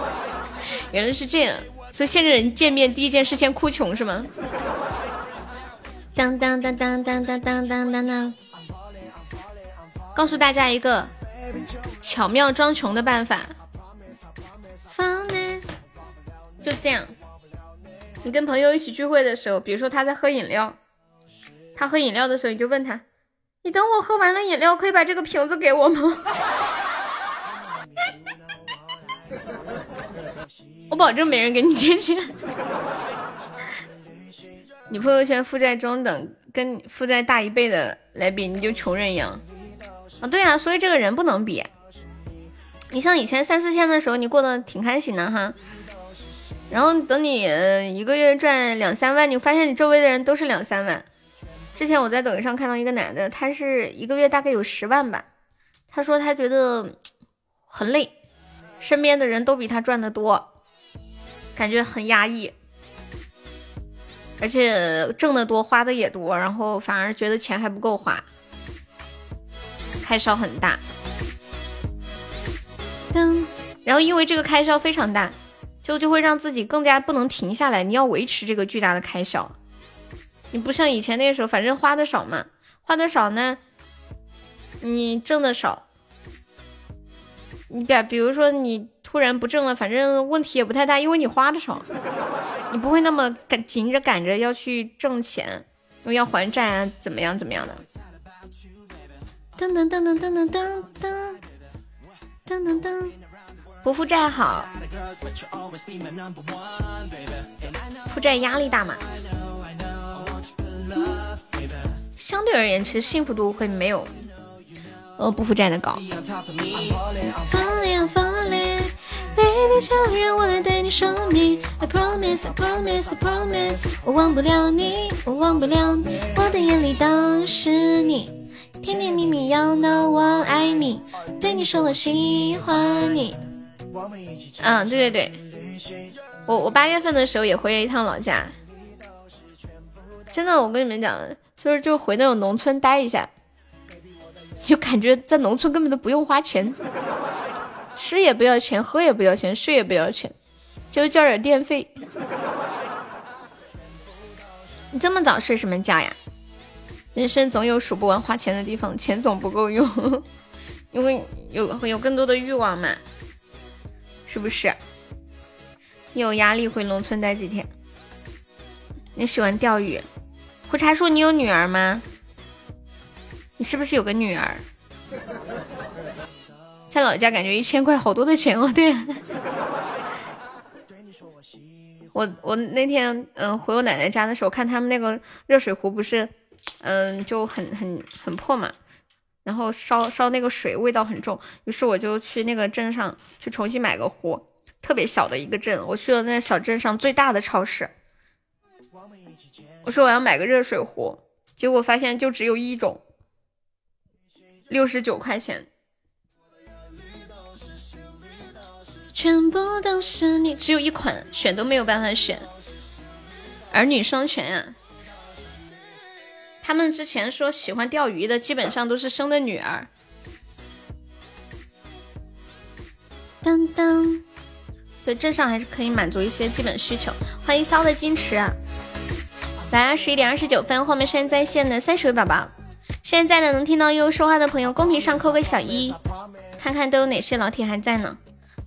[LAUGHS] 原来是这样，所以现在人见面第一件事先哭穷是吗？当当当当当当当当当当。告诉大家一个巧妙装穷的办法。就这样，你跟朋友一起聚会的时候，比如说他在喝饮料。他喝饮料的时候，你就问他：“你等我喝完了饮料，可以把这个瓶子给我吗？” [LAUGHS] 我保证没人给你借钱。你朋友圈负债中等，跟负债大一倍的来比，你就穷人一样啊！对啊，所以这个人不能比。你像以前三四千的时候，你过得挺开心的哈。然后等你一个月赚两三万，你发现你周围的人都是两三万。之前我在抖音上看到一个男的，他是一个月大概有十万吧。他说他觉得很累，身边的人都比他赚的多，感觉很压抑，而且挣的多，花的也多，然后反而觉得钱还不够花，开销很大。噔，然后因为这个开销非常大，就就会让自己更加不能停下来，你要维持这个巨大的开销。你不像以前那个时候，反正花的少嘛，花的少呢，你挣的少。你比比如说你突然不挣了，反正问题也不太大，因为你花的少，你不会那么赶紧着赶着要去挣钱，因为要还债啊，怎么样怎么样的。噔噔噔噔噔噔噔噔噔噔噔，不负债好，负债压力大嘛。相对而言，其实幸福度会没有呃不负债的高。Baby，就让我来对你说明。I promise, I promise, I promise，我忘不了你，我忘不了你，我的眼里都是你，甜甜蜜蜜，You know 我爱你，对你说我喜欢你。嗯，对对对，我我八月份的时候也回了一趟老家，真的，我跟你们讲。就是就回那种农村待一下，就感觉在农村根本都不用花钱，吃也不要钱，喝也不要钱，睡也不要钱，就交点电费。你这么早睡什么觉呀？人生总有数不完花钱的地方，钱总不够用，[LAUGHS] 因为有有更多的欲望嘛，是不是？有压力回农村待几天？你喜欢钓鱼？胡茶树，你有女儿吗？你是不是有个女儿？[LAUGHS] 在老家感觉一千块好多的钱哦。对，[LAUGHS] 我我那天嗯回我奶奶家的时候，看他们那个热水壶不是嗯就很很很破嘛，然后烧烧那个水味道很重，于是我就去那个镇上去重新买个壶，特别小的一个镇，我去了那小镇上最大的超市。我说我要买个热水壶，结果发现就只有一种，六十九块钱。全部都是你，只有一款，选都没有办法选。儿女双全啊！他们之前说喜欢钓鱼的，基本上都是生的女儿。当当，对，镇上还是可以满足一些基本需求。欢迎骚的矜持。来，十一点二十九分，后面现在在线的三十位宝宝，现在的能听到悠悠说话的朋友，公屏上扣个小一，看看都有哪些老铁还在呢？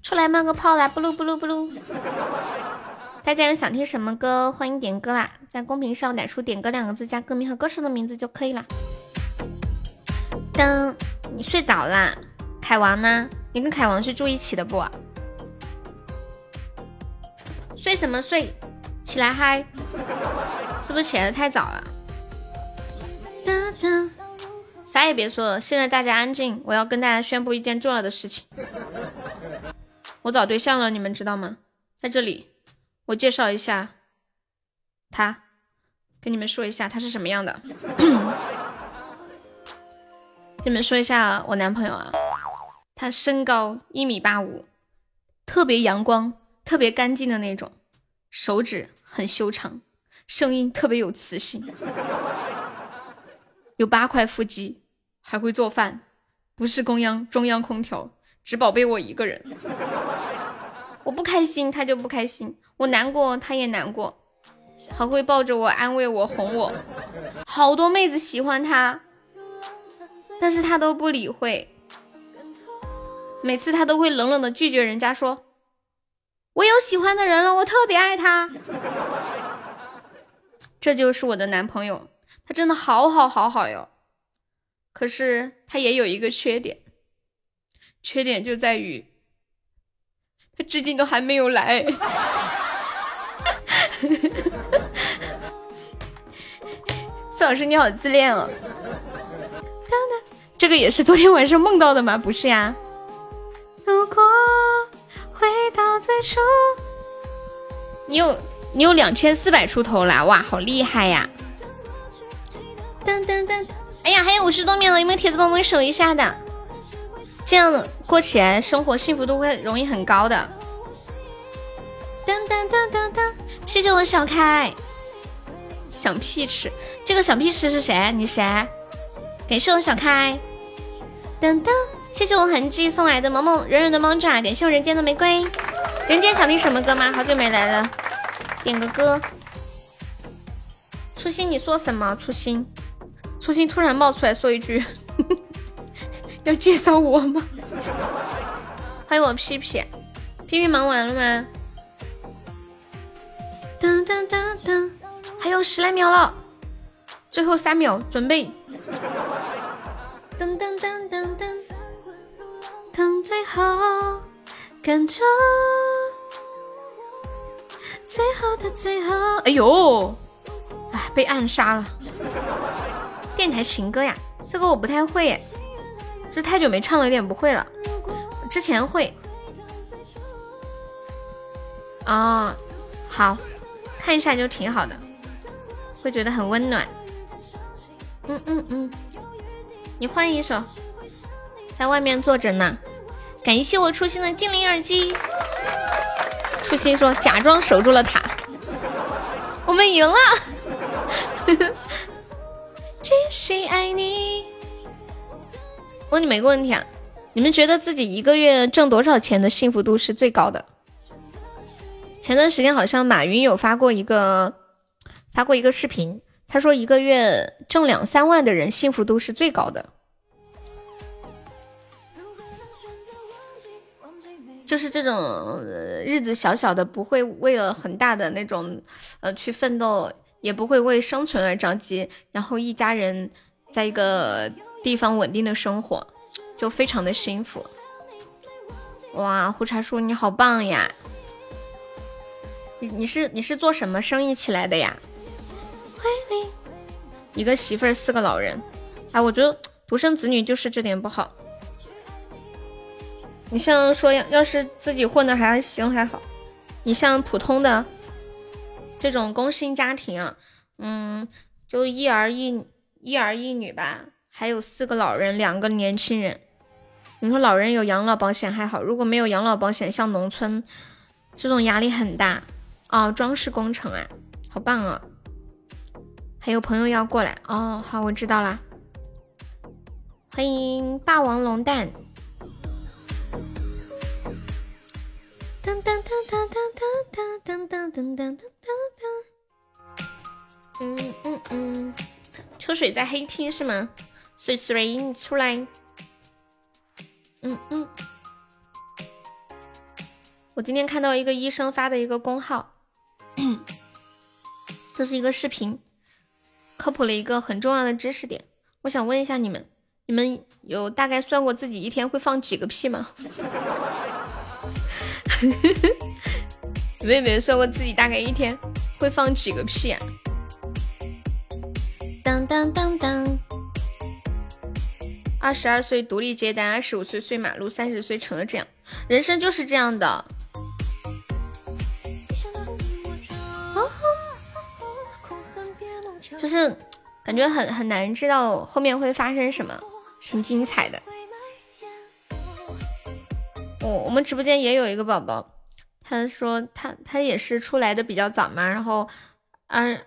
出来冒个泡啦！不噜不噜不噜。大家有想听什么歌，欢迎点歌啦，在公屏上打出“点歌”两个字，加歌名和歌手的名字就可以了。噔，你睡着啦？凯王呢？你跟凯王是住一起的不？睡什么睡？起来嗨！是不是起来的太早了？哒哒，啥也别说了，现在大家安静，我要跟大家宣布一件重要的事情。我找对象了，你们知道吗？在这里，我介绍一下他，跟你们说一下他是什么样的。[CLEARS THROAT] 跟你们说一下我男朋友啊，他身高一米八五，特别阳光，特别干净的那种，手指很修长，声音特别有磁性，有八块腹肌，还会做饭，不是中央中央空调，只宝贝我一个人。我不开心，他就不开心；我难过，他也难过，还会抱着我安慰我、哄我。好多妹子喜欢他。但是他都不理会，每次他都会冷冷的拒绝人家说：“我有喜欢的人了，我特别爱他。”这就是我的男朋友，他真的好好好好哟。可是他也有一个缺点，缺点就在于他至今都还没有来。[LAUGHS] 宋老师你好自恋哦。这个也是昨天晚上梦到的吗？不是呀。如果回到最初，你有你有两千四百出头啦，哇，好厉害呀！噔噔噔，哎呀，还有五十多秒了，有没有铁子帮我守一下的？这样过起来生活幸福度会容易很高的。噔噔噔噔噔，谢谢我小开，想屁吃！这个小屁吃是谁？你谁？感谢我小开。噔噔，谢谢我痕迹送来的萌萌软软的猫爪，感谢我人间的玫瑰。人间想听什么歌吗？好久没来了，点个歌。初心，你说什么？初心，初心突然冒出来说一句，[LAUGHS] 要介绍我吗？[LAUGHS] 欢迎我屁屁，屁屁忙完了吗？噔噔噔噔，还有十来秒了，最后三秒，准备。噔噔噔噔噔，等最后感觉，最后的最后，哎呦，哎，被暗杀了。电台情歌呀，这个我不太会，这太久没唱了，有点不会了。之前会。啊，好看一下就挺好的，会觉得很温暖。嗯嗯嗯。你换一首，在外面坐着呢。感谢我初心的精灵耳机。初心说：“假装守住了塔，我们赢了。”继续爱你。问你们一个问题啊，你们觉得自己一个月挣多少钱的幸福度是最高的？前段时间好像马云有发过一个发过一个视频。他说：“一个月挣两三万的人，幸福度是最高的。就是这种日子小小的，不会为了很大的那种呃去奋斗，也不会为生存而着急，然后一家人在一个地方稳定的生活，就非常的幸福。哇，胡茶叔你好棒呀！你你是你是做什么生意起来的呀？”一个媳妇儿四个老人，哎，我觉得独生子女就是这点不好。你像说要要是自己混的还行还好，你像普通的这种工薪家庭啊，嗯，就一儿一一儿一女吧，还有四个老人，两个年轻人。你说老人有养老保险还好，如果没有养老保险，像农村这种压力很大哦。装饰工程啊，好棒啊！还有朋友要过来哦，好，我知道啦。欢迎霸王龙蛋。噔噔噔噔噔噔噔噔噔噔噔噔。嗯嗯嗯，秋水在黑厅是吗？水水，你出来。嗯嗯。我今天看到一个医生发的一个公号，[CLEARS THROAT] 这是一个视频，科普了一个很重要的知识点。我想问一下你们，你们有大概算过自己一天会放几个屁吗？[LAUGHS] 你们有没有算过自己大概一天会放几个屁啊？当当当当！二十二岁独立接单，二十五岁睡马路，三十岁成了这样，人生就是这样的。就是感觉很很难知道后面会发生什么，挺精彩的。我我们直播间也有一个宝宝，他说他他也是出来的比较早嘛，然后二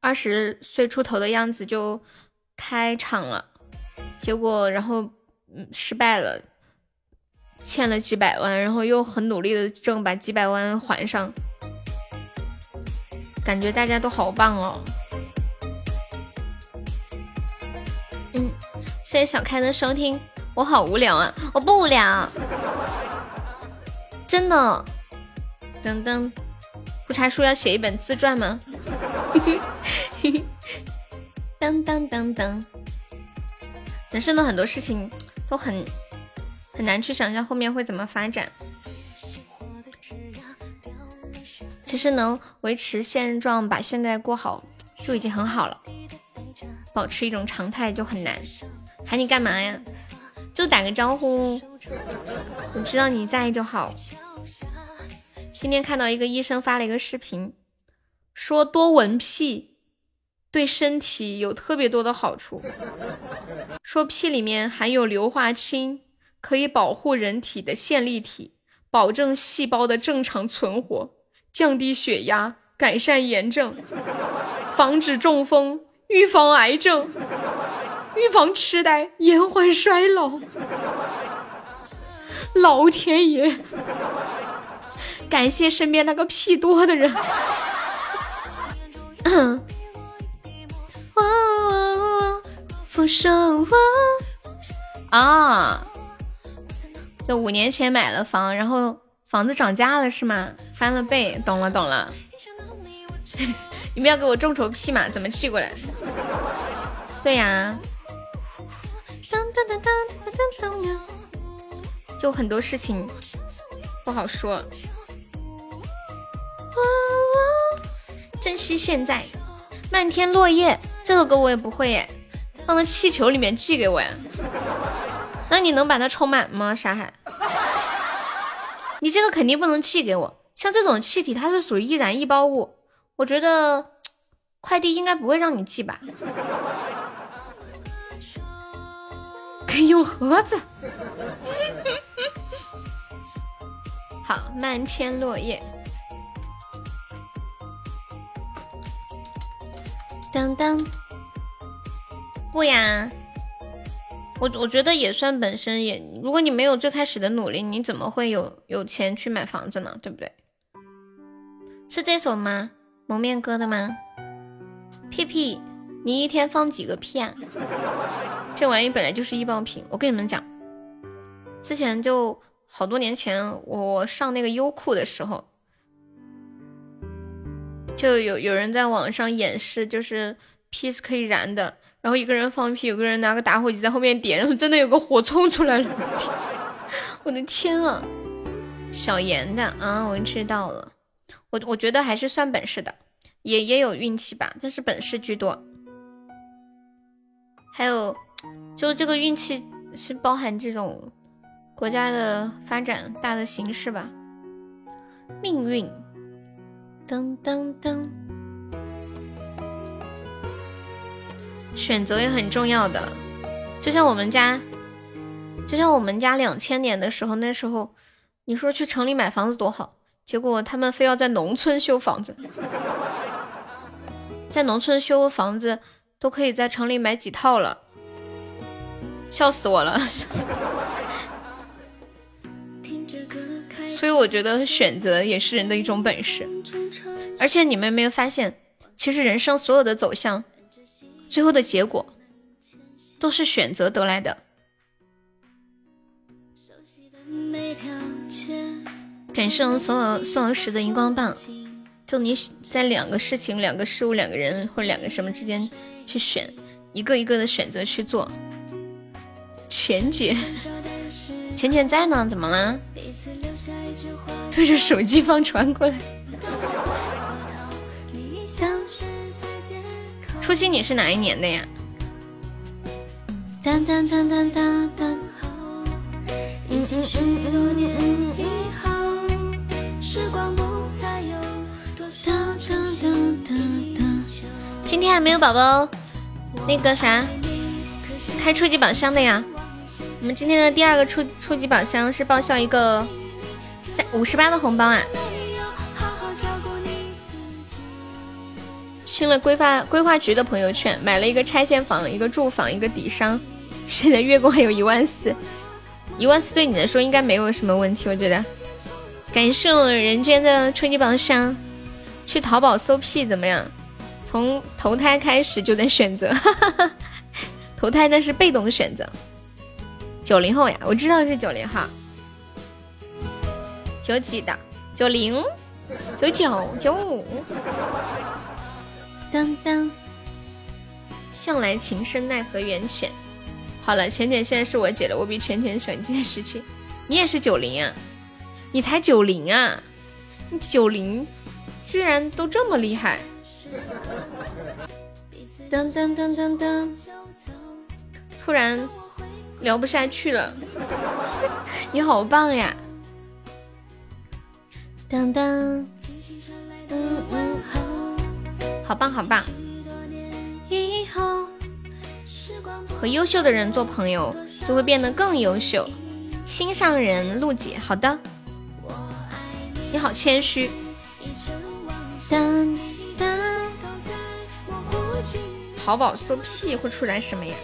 二十岁出头的样子就开场了，结果然后失败了，欠了几百万，然后又很努力的挣，把几百万还上，感觉大家都好棒哦。嗯，谢谢小开的收听。我好无聊啊，我不无聊，真的。噔噔，不查叔要写一本自传吗？当当当当，人生的很多事情都很很难去想象后面会怎么发展。其实能维持现状，把现在过好就已经很好了。保持一种常态就很难，喊你干嘛呀？就打个招呼，我知道你在就好。今天看到一个医生发了一个视频，说多闻屁对身体有特别多的好处，说屁里面含有硫化氢，可以保护人体的线粒体，保证细胞的正常存活，降低血压，改善炎症，防止中风。预防癌症，预防痴呆，延缓衰老。老天爷，感谢身边那个屁多的人。啊，就五年前买了房，然后房子涨价了是吗？翻了倍，懂了懂了。你们要给我众筹屁嘛？怎么寄过来？对呀，就很多事情不好说。珍惜现在，漫天落叶这首歌我也不会耶，放到气球里面寄给我呀？那你能把它充满吗？沙海，你这个肯定不能寄给我，像这种气体它是属于易燃易爆物。我觉得快递应该不会让你寄吧？可以用盒子。[LAUGHS] 好，漫天落叶。当当。不呀，我我觉得也算本身也，如果你没有最开始的努力，你怎么会有有钱去买房子呢？对不对？是这首吗？蒙面哥的吗？屁屁，你一天放几个屁啊？这玩意本来就是易爆品。我跟你们讲，之前就好多年前，我上那个优酷的时候，就有有人在网上演示，就是屁是可以燃的。然后一个人放屁，有个人拿个打火机在后面点，然后真的有个火冲出来了。[LAUGHS] 我的天啊！小严的啊，我知道了。我我觉得还是算本事的。也也有运气吧，但是本事居多。还有，就这个运气是包含这种国家的发展大的形势吧。命运，噔噔噔，选择也很重要的。就像我们家，就像我们家两千年的时候，那时候你说去城里买房子多好，结果他们非要在农村修房子。在农村修个房子，都可以在城里买几套了，笑死我了。所以我觉得选择也是人的一种本事。而且你们有没有发现，其实人生所有的走向，最后的结果，都是选择得来的。感谢所有所有时的荧光棒。就你在两个事情、两个事物、两个人或者两个什么之间去选，一个一个的选择去做。浅姐，浅浅在呢，怎么了？对着手机放传过来。初心，你是哪一年的呀？当当当当当当。嗯嗯嗯嗯嗯嗯。今天还没有宝宝那个啥开初级宝箱的呀？我们今天的第二个初初级宝箱是报销一个三五十八的红包啊！清了规划规划局的朋友圈，买了一个拆迁房，一个住房，一个底商，[LAUGHS] 现在月供还有一万四，一万四对你来说应该没有什么问题，我觉得。感谢人间的初级宝香，去淘宝搜屁怎么样？从投胎开始就得选择，哈哈哈投胎那是被动选择。九零后呀，我知道是九零后，九几的？九零？九九？九五？当当，向来情深奈何缘浅。好了，浅浅现在是我姐了，我比浅浅小一届十七。你也是九零啊？你才九零啊？你九零居然都这么厉害！噔噔噔噔噔，突然聊不下去了。你好棒呀！当当，嗯嗯。好棒好棒！以后和优秀的人做朋友，就会变得更优秀。心上人陆姐，好的。你好谦虚。淘宝搜屁会出来什么呀？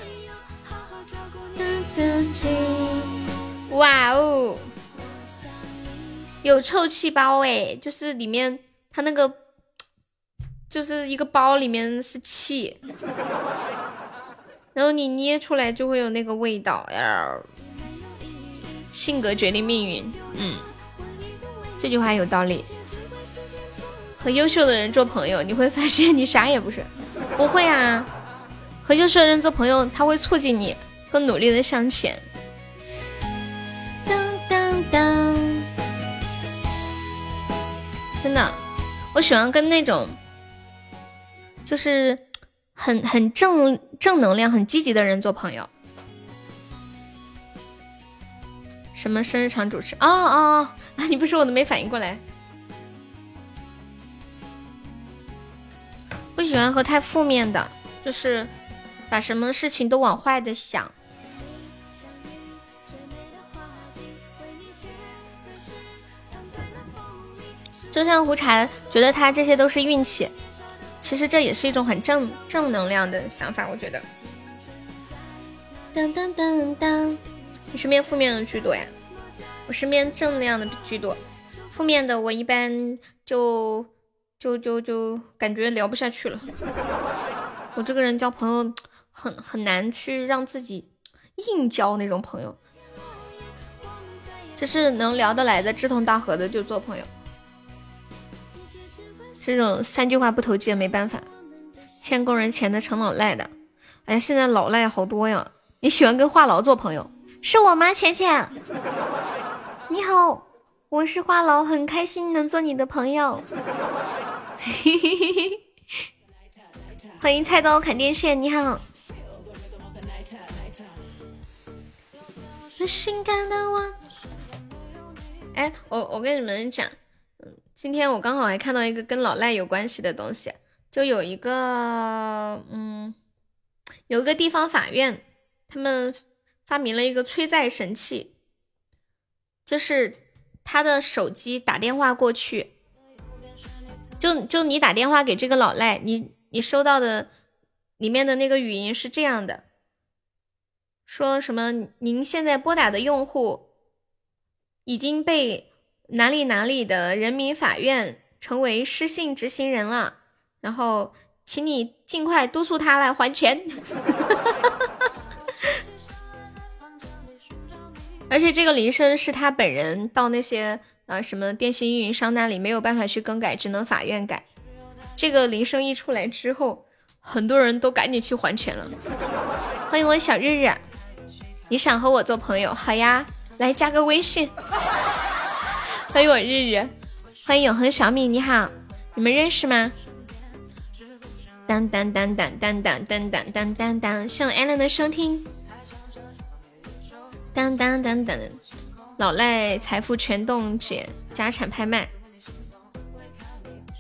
哇哦，有臭气包哎，就是里面它那个。就是一个包里面是气，然后你捏出来就会有那个味道。性格决定命运，嗯，这句话有道理。和优秀的人做朋友，你会发现你啥也不是。不会啊，和优秀的人做朋友，他会促进你更努力的向前。当当当，真的，我喜欢跟那种。就是很很正正能量、很积极的人做朋友。什么生日场主持？哦哦哦！你不说我都没反应过来。不喜欢和太负面的，就是把什么事情都往坏的想。就像胡茶觉得他这些都是运气。其实这也是一种很正正能量的想法，我觉得。当当当当，你身边负面的居多呀？我身边正能量的居多，负面的我一般就就就就感觉聊不下去了。我这个人交朋友很很难去让自己硬交那种朋友，就是能聊得来的志同道合的就做朋友。这种三句话不投机的没办法，欠工人钱的成老赖的。哎呀，现在老赖好多呀！你喜欢跟话痨做朋友？是我吗，浅浅？[LAUGHS] 你好，我是话痨，很开心能做你的朋友。[LAUGHS] 欢迎菜刀砍电线，你好。性感的我哎，我我跟你们讲。今天我刚好还看到一个跟老赖有关系的东西，就有一个，嗯，有一个地方法院，他们发明了一个催债神器，就是他的手机打电话过去，就就你打电话给这个老赖，你你收到的里面的那个语音是这样的，说什么您现在拨打的用户已经被。哪里哪里的人民法院成为失信执行人了，然后请你尽快督促他来还钱。[LAUGHS] 而且这个铃声是他本人到那些啊什么电信运营商那里没有办法去更改，只能法院改。这个铃声一出来之后，很多人都赶紧去还钱了。欢迎我小日日，你想和我做朋友？好呀，来加个微信。[LAUGHS] 欢迎我日日，欢迎永恒小米，你好，你们认识吗？当当当当当当当当当当，谢谢艾伦的收听。当当当当，老赖财富全冻结，家产拍卖。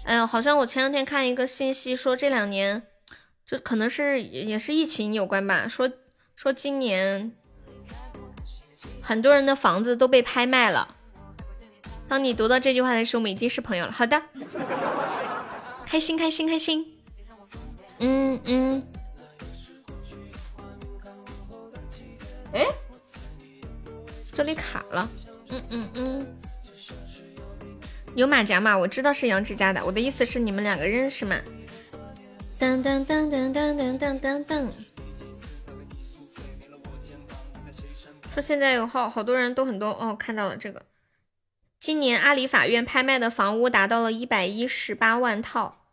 哎呀，好像我前两天看一个信息说，这两年就可能是也也是疫情有关吧。说说今年很多人的房子都被拍卖了。当你读到这句话的时候，我们已经是朋友了。好的，开心开心开心。嗯嗯。哎。这里卡了，嗯嗯嗯，有马甲吗？我知道是杨志家的。我的意思是你们两个认识吗？噔噔噔噔噔噔噔噔噔。说现在有好好多人都很多哦，看到了这个。今年阿里法院拍卖的房屋达到了一百一十八万套，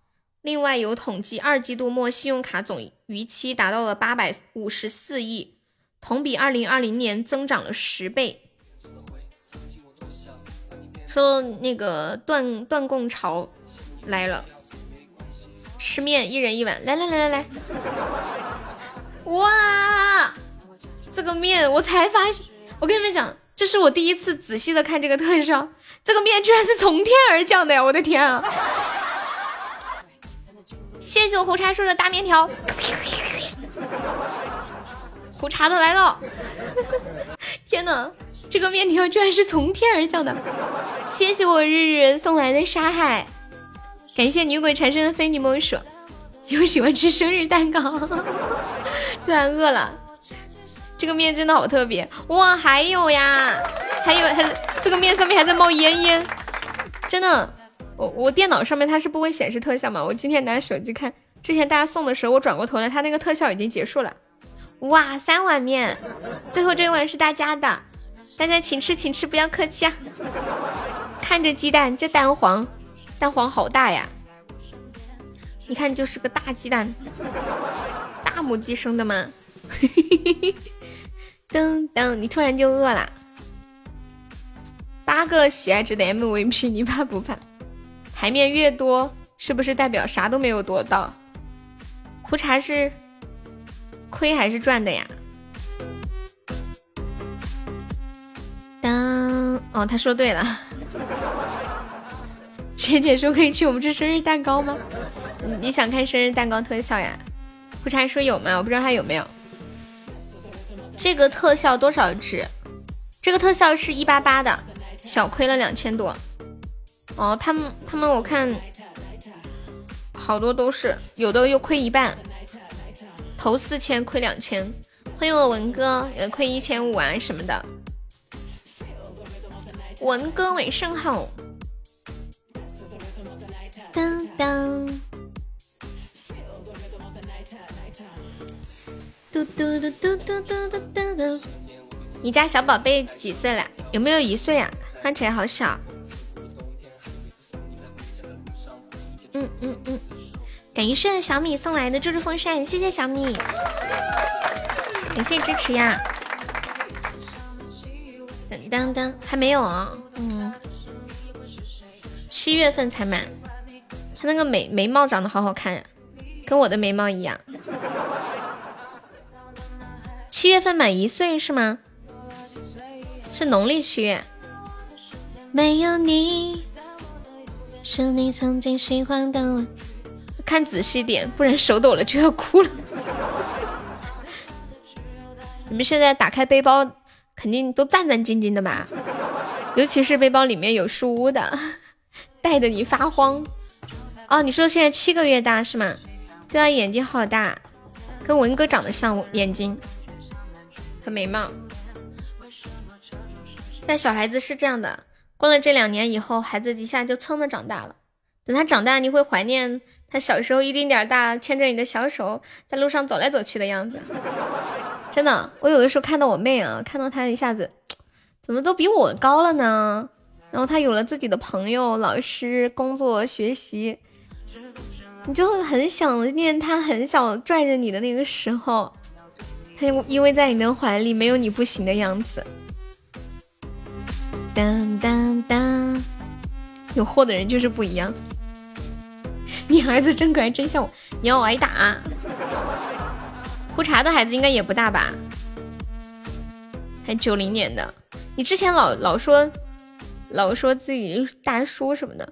另外有统计，二季度末信用卡总逾期达到了八百五十四亿。同比二零二零年增长了十倍。说那个断断供潮来了，吃面一人一碗，来来来来来，哇，这个面我才发现，我跟你们讲，这是我第一次仔细的看这个特效，这个面居然是从天而降的呀！我的天啊！谢谢我胡茶叔的大面条。胡茬的来了！天哪，这个面条居然是从天而降的！谢谢我日日送来的沙海，感谢女鬼缠身的非你莫属。又喜欢吃生日蛋糕，[LAUGHS] 突然饿了。这个面真的好特别哇！还有呀，还有还这个面上面还在冒烟烟，真的。我我电脑上面它是不会显示特效嘛？我今天拿手机看，之前大家送的时候我转过头来，它那个特效已经结束了。哇，三碗面，最后这一碗是大家的，大家请吃，请吃，不要客气啊！看着鸡蛋，这蛋黄，蛋黄好大呀！你看，就是个大鸡蛋，大母鸡生的吗？[LAUGHS] 噔噔，你突然就饿了。八个喜爱值的 MVP，你怕不怕？台面越多，是不是代表啥都没有夺到？胡茶是。亏还是赚的呀？当哦，他说对了。[LAUGHS] 姐姐说可以请我们吃生日蛋糕吗？你想看生日蛋糕特效呀？胡柴说有吗？我不知道他有没有。这个特效多少值？这个特效是一八八的，小亏了两千多。哦，他们他们我看好多都是，有的又亏一半。投四千亏两千，欢迎我文哥，也亏一千五啊什么的。文哥晚上好。当当。嘟嘟嘟嘟嘟嘟嘟嘟。你家小宝贝几岁了？有没有一岁啊？看起来好小。嗯嗯嗯。感谢小米送来的猪猪风扇，谢谢小米，感谢支持呀！噔噔噔，还没有啊，嗯，七月份才满。他那个眉眉毛长得好好看呀，跟我的眉毛一样。七月份满一岁是吗？是农历七月。没有你，是你曾经喜欢的我。看仔细点，不然手抖了就要哭了。[LAUGHS] 你们现在打开背包，肯定都战战兢兢的吧？尤其是背包里面有书屋的，[LAUGHS] 带的你发慌。哦，你说现在七个月大是吗？对啊，眼睛好大，跟文哥长得像，眼睛和眉毛。但小孩子是这样的，过了这两年以后，孩子一下就噌的长大了。等他长大，你会怀念。他小时候一丁点大，牵着你的小手在路上走来走去的样子，真的。我有的时候看到我妹啊，看到她一下子怎么都比我高了呢？然后他有了自己的朋友、老师、工作、学习，你就很想念他，很想拽着你的那个时候，他依偎在你的怀里，没有你不行的样子。当当当，有货的人就是不一样。你儿子真可爱，真像我，你要挨打？胡茬的孩子应该也不大吧？还九零年的，你之前老老说。老说自己大叔什么的，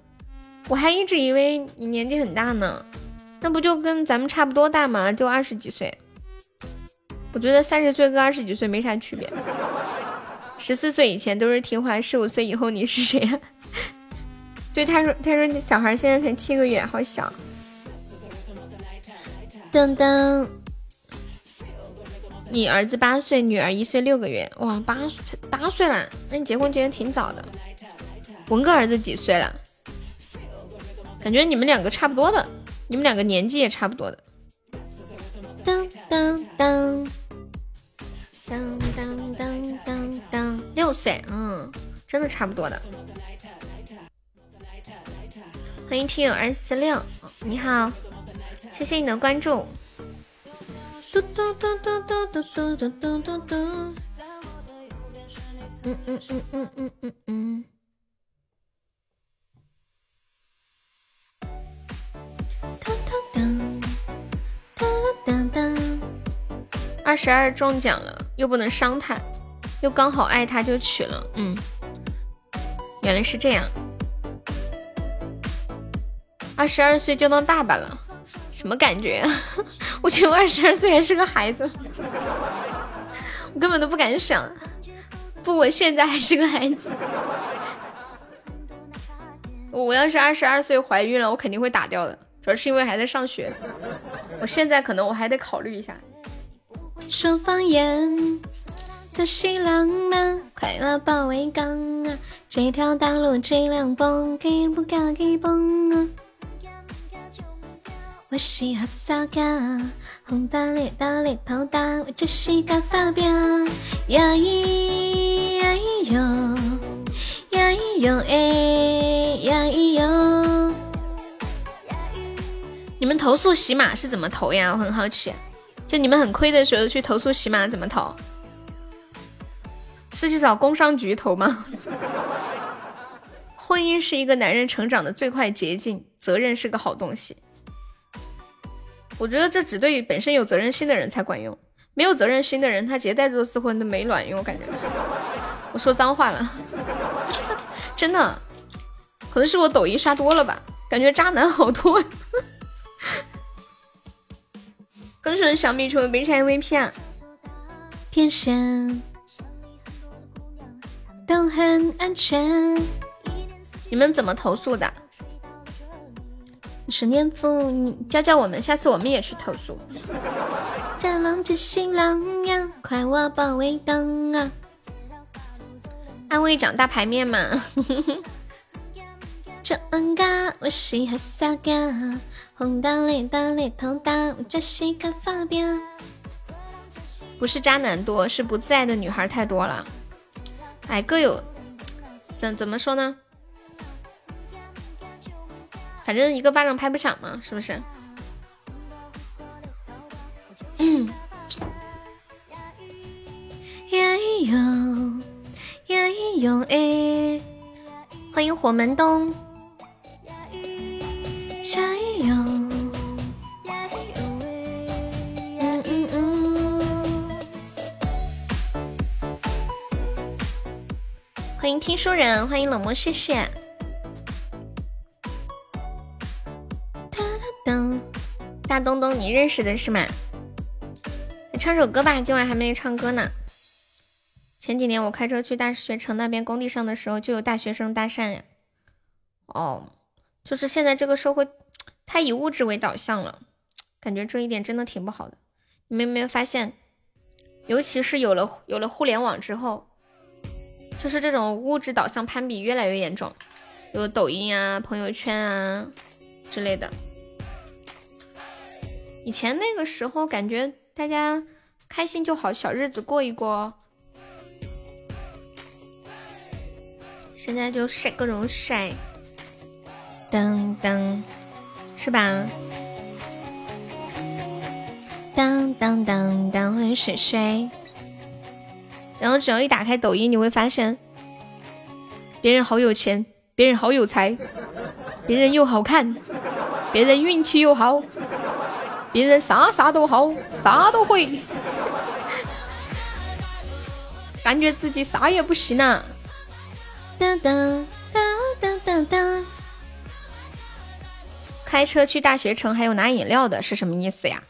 我还一直以为你年纪很大呢，那不就跟咱们差不多大吗？就二十几岁。我觉得三十岁跟二十几岁没啥区别。十四岁以前都是听话，十五岁以后你是谁呀？[LAUGHS] 对，他说，他说小孩现在才七个月，好小。噔噔，你儿子八岁，女儿一岁六个月，哇，八八岁了，那你结婚结的挺早的。文哥儿子几岁了？感觉你们两个差不多的，你们两个年纪也差不多的。当当当当当当当当，六岁，嗯，真的差不多的。欢迎听友二四六，你好，谢谢你的关注。嘟嘟嘟嘟嘟嘟嘟嘟嘟嘟嘟。嗯嗯嗯嗯嗯嗯嗯。二十二中奖了，又不能伤他，又刚好爱他，就娶了。嗯，原来是这样。二十二岁就当爸爸了，什么感觉啊？[LAUGHS] 我觉得我二十二岁还是个孩子，我根本都不敢想。不，我现在还是个孩子。我要是二十二岁怀孕了，我肯定会打掉的。主要是因为还在上学，我现在可能我还得考虑一下。说方言的新浪漫，快乐保卫港啊！这条大路最亮蹦，给不嘎给蹦啊！我是哈萨嘎，红大脸大脸头大，我这是个发表呀咿呀咿哟，呀咿哟哎呀咿哟。你们投诉喜马是怎么投呀？我很好奇。就你们很亏的时候去投诉喜马怎么投？是去找工商局投吗？[LAUGHS] 婚姻是一个男人成长的最快捷径，责任是个好东西。我觉得这只对本身有责任心的人才管用，没有责任心的人他直接带着私婚都没卵用。我感觉我说脏话了，[LAUGHS] 真的，可能是我抖音刷多了吧，感觉渣男好多。恭喜小米成为悲惨 MVP 啊！天线都很安全。你们怎么投诉的？十年福，你教教我们，下次我们也去投诉。战狼之新郎呀，快我保卫党啊！安慰长大牌面嘛。[LAUGHS] [LAUGHS] 这恩嘎，我是哈萨嘎。红大脸大脸头大，这是个发表。不是渣男多，是不自爱的女孩太多了。哎，各有怎怎么说呢？反正一个巴掌拍不响嘛，是不是？[COUGHS] 呀咿哟，呀咿哟哎！欢迎火门东。加油！嗯嗯嗯。欢迎听书人，欢迎冷漠，谢谢。大东东，你认识的是吗？唱首歌吧，今晚还没唱歌呢。前几年我开车去大学城那边工地上的时候，就有大学生搭讪呀。哦。就是现在这个社会太以物质为导向了，感觉这一点真的挺不好的。你们有没有发现，尤其是有了有了互联网之后，就是这种物质导向攀比越来越严重，有抖音啊、朋友圈啊之类的。以前那个时候感觉大家开心就好，小日子过一过。现在就晒各种晒，噔噔，是吧？当当当当，欢迎水水。然后只要一打开抖音，你会发现，别人好有钱，别人好有才，别人又好看，别人运气又好，别人啥啥都好，啥都会，感觉自己啥也不行啊！当当当当当当。开车去大学城，还有拿饮料的，是什么意思呀？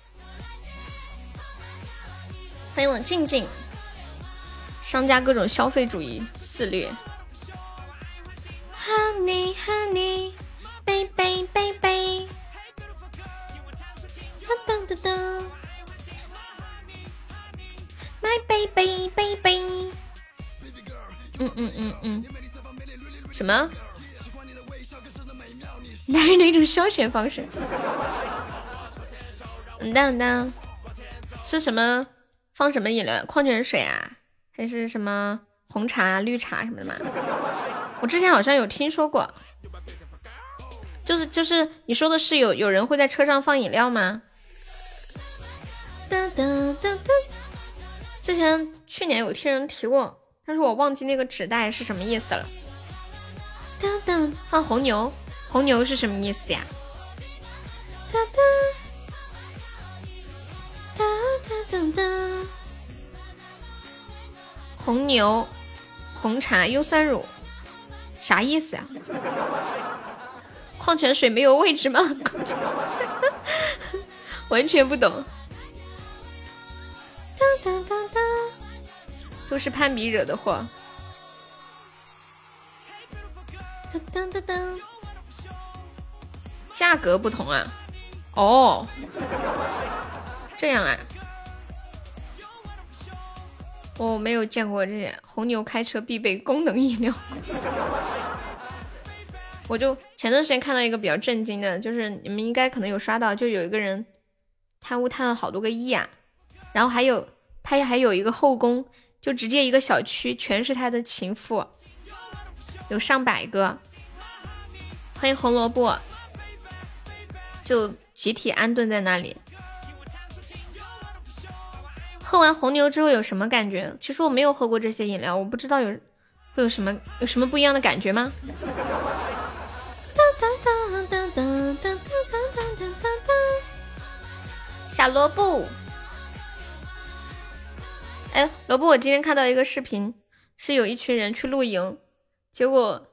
欢迎我静静。商家各种消费主义肆虐。Honey Honey Baby Baby，，My Baby Baby，嗯嗯嗯嗯，什么？男人的一种消遣方式。嗯当当，是什么？放什么饮料？矿泉水啊？还是什么红茶、绿茶什么的吗？我之前好像有听说过，就是就是你说的是有有人会在车上放饮料吗？噔噔噔噔，之前去年有听人提过，但是我忘记那个纸袋是什么意思了。噔噔，放红牛，红牛是什么意思呀？噔噔噔噔噔。红牛、红茶、优酸乳，啥意思呀？矿泉水没有位置吗？[LAUGHS] 完全不懂。都是攀比惹的祸。当当当当，价格不同啊？哦，这样啊。我没有见过这些红牛开车必备功能饮料。我就前段时间看到一个比较震惊的，就是你们应该可能有刷到，就有一个人贪污贪了好多个亿啊，然后还有他还有一个后宫，就直接一个小区全是他的情妇，有上百个。欢迎红萝卜，就集体安顿在那里。喝完红牛之后有什么感觉？其实我没有喝过这些饮料，我不知道有会有什么有什么不一样的感觉吗？小萝卜，哎，萝卜，我今天看到一个视频，是有一群人去露营，结果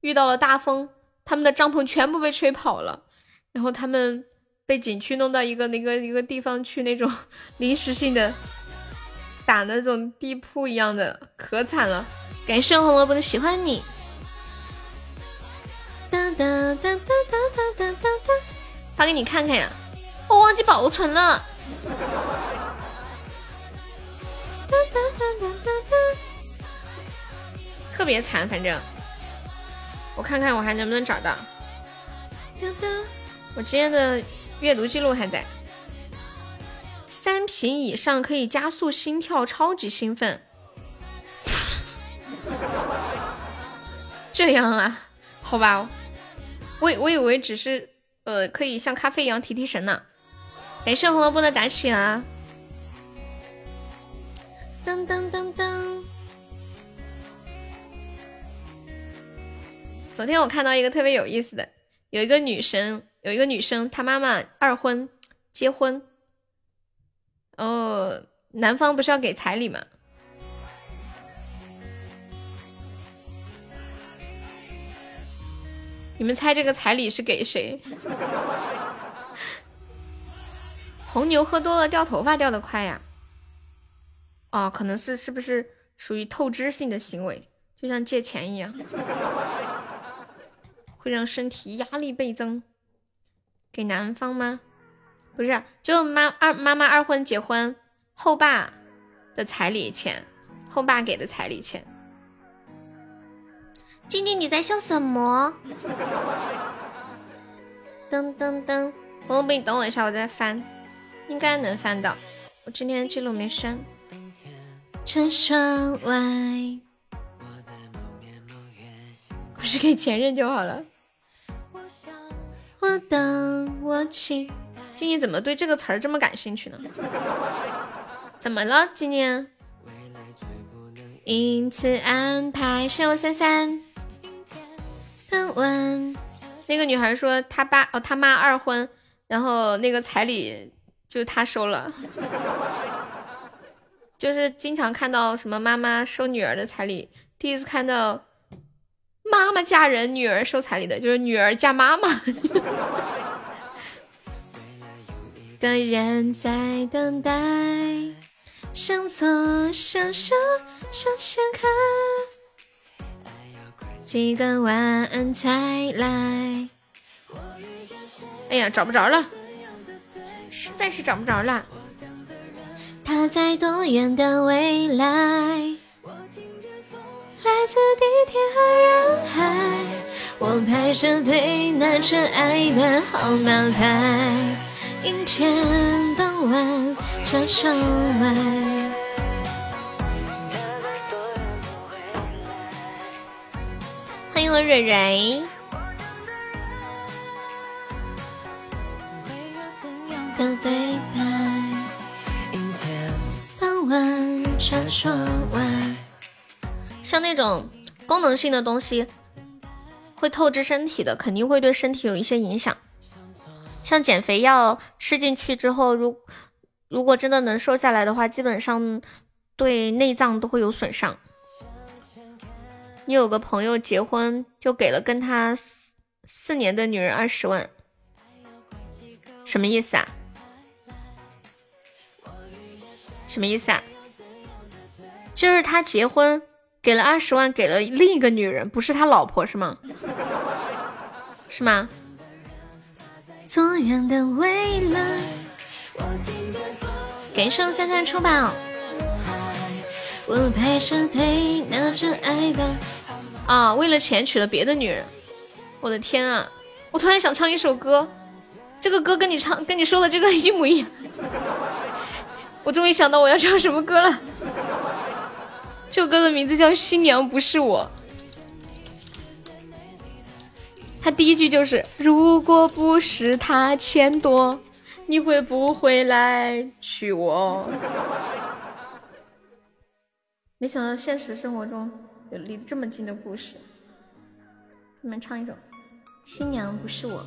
遇到了大风，他们的帐篷全部被吹跑了，然后他们。被景区弄到一个那个一个地方去，那种 [LAUGHS] 临时性的打那种地铺一样的，可惨了。感谢红萝卜的喜欢你。哒哒哒哒哒哒哒哒，发给你看看呀，我忘记保存了。哒哒哒哒哒哒，特别惨，反正我看看我还能不能找到。哒哒，我今天的。阅读记录还在，三瓶以上可以加速心跳，超级兴奋。这样啊？好吧，我我以为只是呃可以像咖啡一样提提神呢。感谢红萝卜的打起啊！噔噔噔噔。昨天我看到一个特别有意思的，有一个女生。有一个女生，她妈妈二婚结婚，哦，男方不是要给彩礼吗？你们猜这个彩礼是给谁？[LAUGHS] 红牛喝多了掉头发掉的快呀？哦，可能是是不是属于透支性的行为，就像借钱一样，会让身体压力倍增。给男方吗？不是，就妈二妈妈二婚结婚，后爸的彩礼钱，后爸给的彩礼钱。静静，你在笑什么？噔噔噔，我不，你等我一下，我再翻，应该能翻到。我今天记录没删。是给前任就好了。我等我情，静静怎么对这个词儿这么感兴趣呢？怎么了，静静？因此安排是我三三。等问那个女孩说她爸哦，她妈二婚，然后那个彩礼就她收了。[LAUGHS] 就是经常看到什么妈妈收女儿的彩礼，第一次看到妈妈嫁人，女儿收彩礼的，就是女儿嫁妈妈。[LAUGHS] 的人在等待，向左向右向前看，几个晚安才来。哎呀，找不着了，实在是找不着了。他在多远的未来？来自地铁和人海，我排着队拿着爱的号码牌，阴天傍晚车窗外。欢迎我蕊蕊。的对白。像那种功能性的东西，会透支身体的，肯定会对身体有一些影响。像减肥药吃进去之后，如如果真的能瘦下来的话，基本上对内脏都会有损伤。你有个朋友结婚就给了跟他四四年的女人二十万，什么意思啊？什么意思啊？就是他结婚给了二十万给了另一个女人，不是他老婆是吗？是吗？左远的未来，感谢三三出宝。我拍着腿，拿着爱的啊，为了钱娶了别的女人。我的天啊！我突然想唱一首歌，这个歌跟你唱跟你说的这个一模一样。我终于想到我要唱什么歌了。这首歌的名字叫《新娘不是我》，他第一句就是“如果不是他钱多，你会不会来娶我？” [LAUGHS] 没想到现实生活中有离得这么近的故事。你们唱一首《新娘不是我》。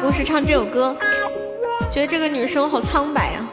故事唱这首歌，觉得这个女生好苍白呀。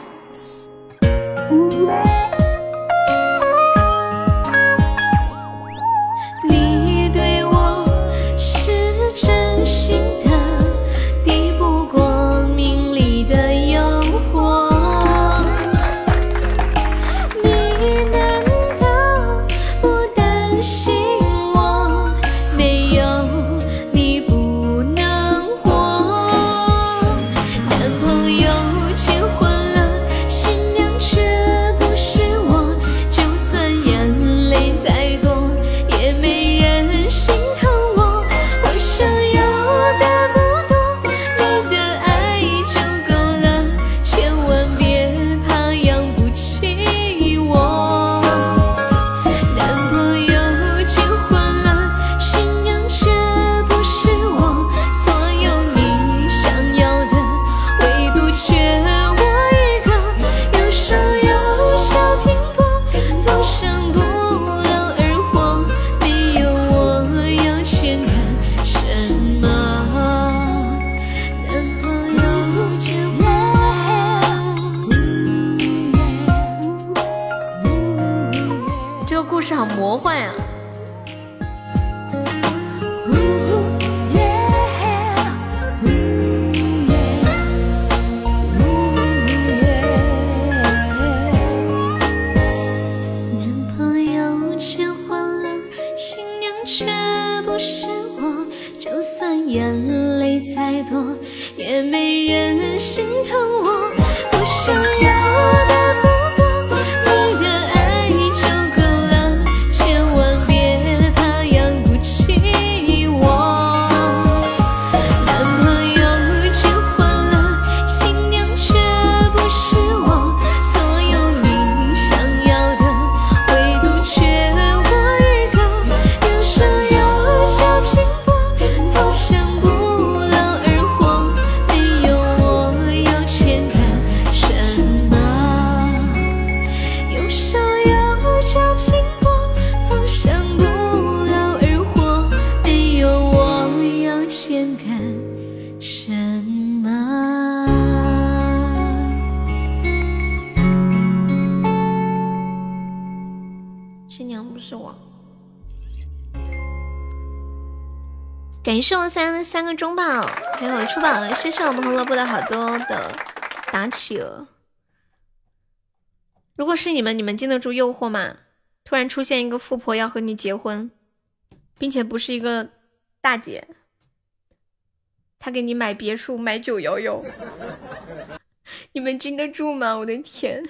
谢我三三个中宝，还有出宝了，谢谢我们胡萝卜的好多的打企鹅。如果是你们，你们经得住诱惑吗？突然出现一个富婆要和你结婚，并且不是一个大姐，她给你买别墅、买九幺幺，你们经得住吗？我的天！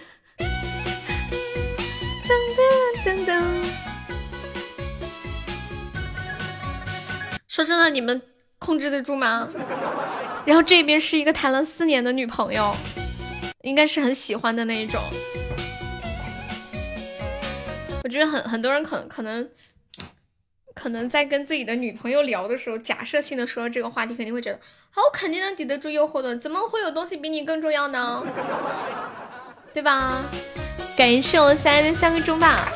说真的，你们控制得住吗？然后这边是一个谈了四年的女朋友，应该是很喜欢的那一种。我觉得很很多人可能可能可能在跟自己的女朋友聊的时候，假设性的说这个话题，肯定会觉得，好，我肯定能抵得住诱惑的，怎么会有东西比你更重要呢？[LAUGHS] 对吧？感谢我三的三个钟吧。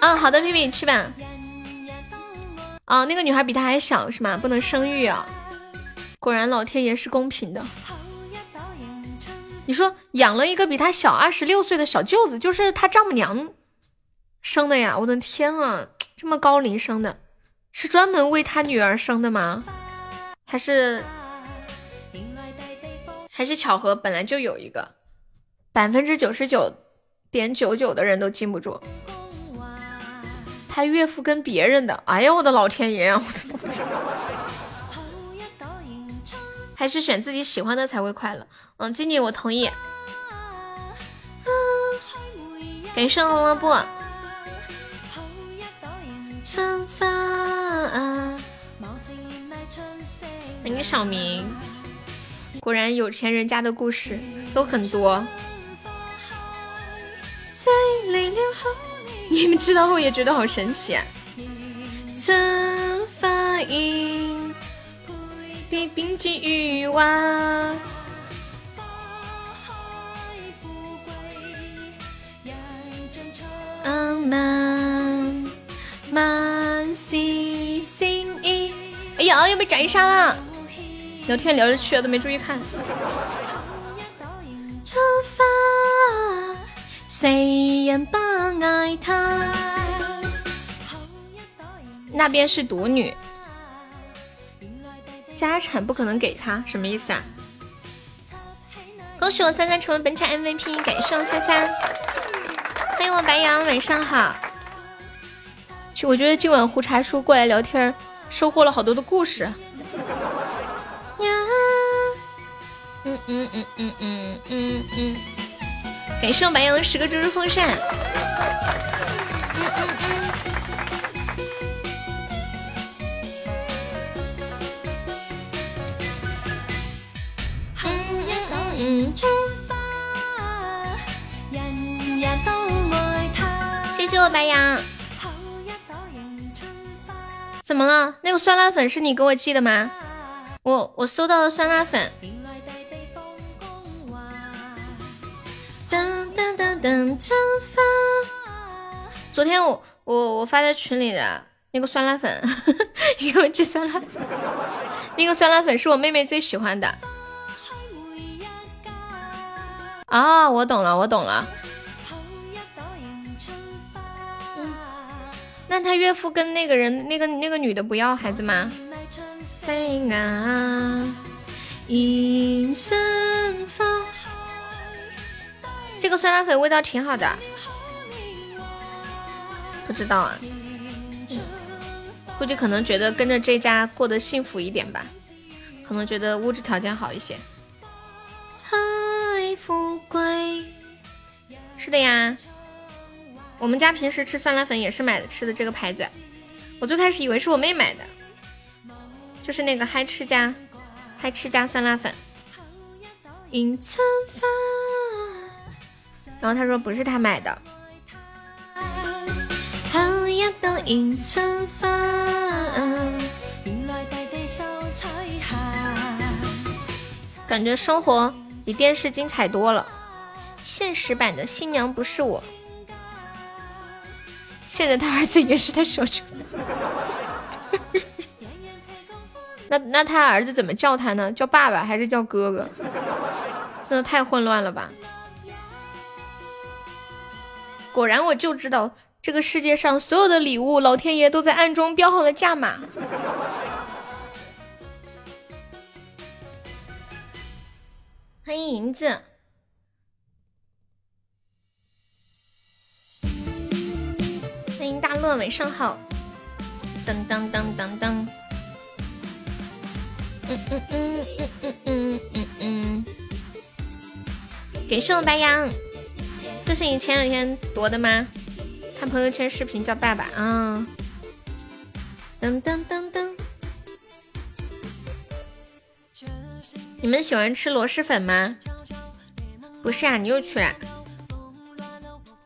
嗯，好的，皮皮去吧。哦，那个女孩比他还小是吗？不能生育啊！果然老天爷是公平的。你说养了一个比他小二十六岁的小舅子，就是他丈母娘生的呀！我的天啊，这么高龄生的，是专门为他女儿生的吗？还是还是巧合？本来就有一个，百分之九十九点九九的人都禁不住。他岳父跟别人的，哎呀，我的老天爷啊！[LAUGHS] 还是选自己喜欢的才会快乐。嗯，经理，我同意。感谢红萝卜。惩罚。欢迎小明。果然有钱人家的故事都很多。在泪流后，你们知道后也觉得好神奇啊！惩罚饮，比冰肌欲望。嗯，满满心心意。哎呀，又被斩杀了！聊天聊着去了，都没注意看。惩罚，谁人不爱他？那边是独女，家产不可能给他，什么意思啊？恭喜我三三成为本场 MVP，感谢我三三，欢迎我白羊，晚上好。去，我觉得今晚胡茶叔过来聊天，收获了好多的故事。呀，嗯嗯嗯嗯嗯嗯嗯，感谢我白羊的十个猪猪风扇。嗯嗯嗯。嗯，谢谢我白羊。怎么了？那个酸辣粉是你给我寄的吗？我我收到了酸辣粉。噔噔噔噔。昨天我我我发在群里的那个酸辣粉，你给我寄酸辣粉。那个酸辣粉是我妹妹最喜欢的。啊，我懂了，我懂了。那他岳父跟那个人，那个那个女的不要孩子吗？在啊，银森发。这个酸辣粉味道挺好的，不知道啊，估计可能觉得跟着这家过得幸福一点吧，可能觉得物质条件好一些。嗨，富贵，是的呀，我们家平时吃酸辣粉也是买的吃的这个牌子，我最开始以为是我妹买的，就是那个嗨吃家，嗨吃家酸辣粉，银尘发。然后他说不是他买的。感觉生活比电视精彩多了。现实版的新娘不是我，现在他儿子也是他小舅。[LAUGHS] 那那他儿子怎么叫他呢？叫爸爸还是叫哥哥？真的太混乱了吧！果然，我就知道这个世界上所有的礼物，老天爷都在暗中标好了价码。欢迎银子，欢迎大乐，晚上好。噔噔噔噔噔，嗯嗯嗯嗯嗯嗯嗯嗯，给送白羊。这是你前两天夺的吗？看朋友圈视频叫爸爸啊！噔噔噔噔，你们喜欢吃螺蛳粉吗？不是啊，你又去了？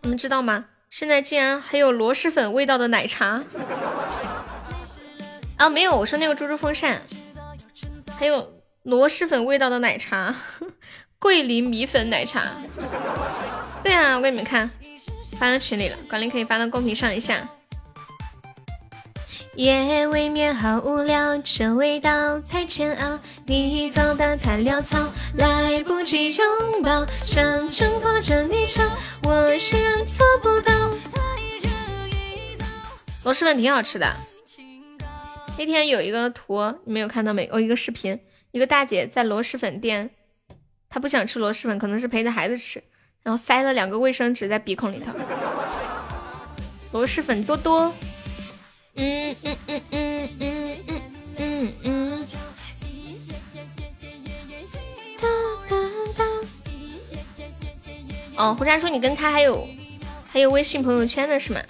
你们知道吗？现在竟然还有螺蛳粉味道的奶茶啊！没有，我说那个猪猪风扇，还有螺蛳粉味道的奶茶，[LAUGHS] 桂林米粉奶茶。对啊，我给你们看，发到群里了，管理可以发到公屏上一下。夜未眠好无聊，这味道太煎熬，你走的太潦草，来不及拥抱，想挣脱这泥沼，我依然做不到。螺蛳粉挺好吃的，那天有一个图，你们有看到没？有一个视频，一个大姐在螺蛳粉店，她不想吃螺蛳粉，可能是陪着孩子吃。然后塞了两个卫生纸在鼻孔里头，螺蛳粉多多，嗯嗯嗯嗯嗯嗯嗯嗯，哒哒哒。哦，胡渣说你跟他还有还有微信朋友圈的是吗？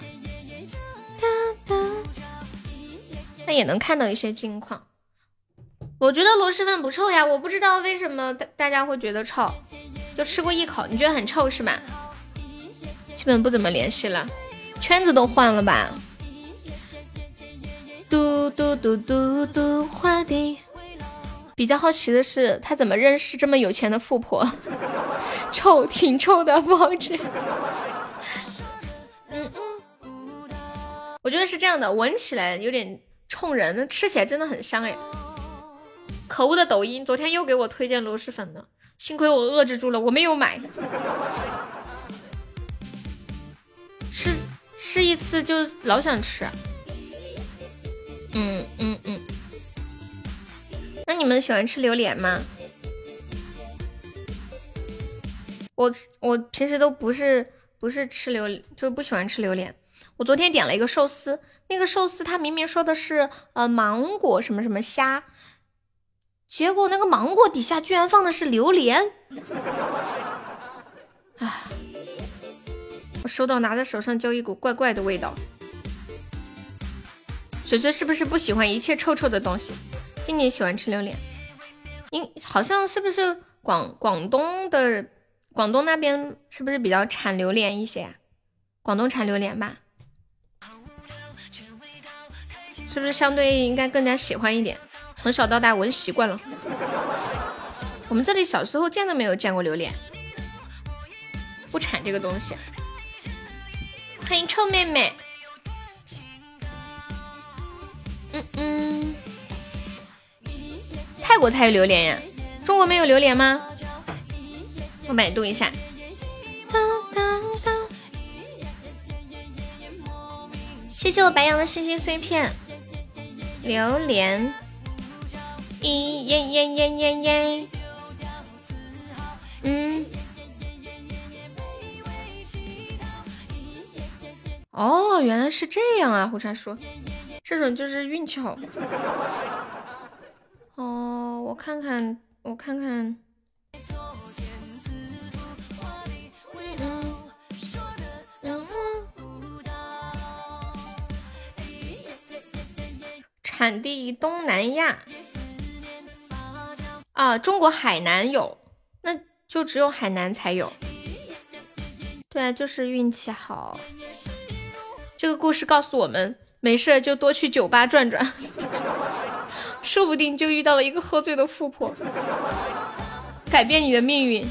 哒哒，那也能看到一些近况。我觉得螺蛳粉不臭呀，我不知道为什么大大家会觉得臭。就吃过一口，你觉得很臭是吧？基本不怎么联系了，圈子都换了吧？嘟嘟嘟嘟嘟，花地。比较好奇的是，他怎么认识这么有钱的富婆？[LAUGHS] 臭，挺臭的，不好吃。嗯嗯，我觉得是这样的，闻起来有点冲人，那吃起来真的很香哎。可恶的抖音，昨天又给我推荐螺蛳粉了。幸亏我遏制住了，我没有买。吃吃一次就老想吃。嗯嗯嗯。那你们喜欢吃榴莲吗？我我平时都不是不是吃榴，就是不喜欢吃榴莲。我昨天点了一个寿司，那个寿司它明明说的是呃芒果什么什么虾。结果那个芒果底下居然放的是榴莲，啊！我收到拿在手上就一股怪怪的味道。水水是不是不喜欢一切臭臭的东西？今年喜欢吃榴莲，应好像是不是广广东的广东那边是不是比较产榴莲一些？广东产榴莲吧？是不是相对应该更加喜欢一点？从小到大闻习惯了，我们这里小时候见都没有见过榴莲，不产这个东西。欢迎臭妹妹，嗯嗯，泰国才有榴莲呀，中国没有榴莲吗？我百度一下。谢谢我白羊的星星碎片，榴莲，咦耶耶耶耶耶，嗯，哦，原来是这样啊，胡茶说，这种就是运气好。哦，我看看，我看看。产地东南亚，啊，中国海南有，那就只有海南才有。对啊，就是运气好。这个故事告诉我们，没事就多去酒吧转转，[LAUGHS] 说不定就遇到了一个喝醉的富婆，改变你的命运。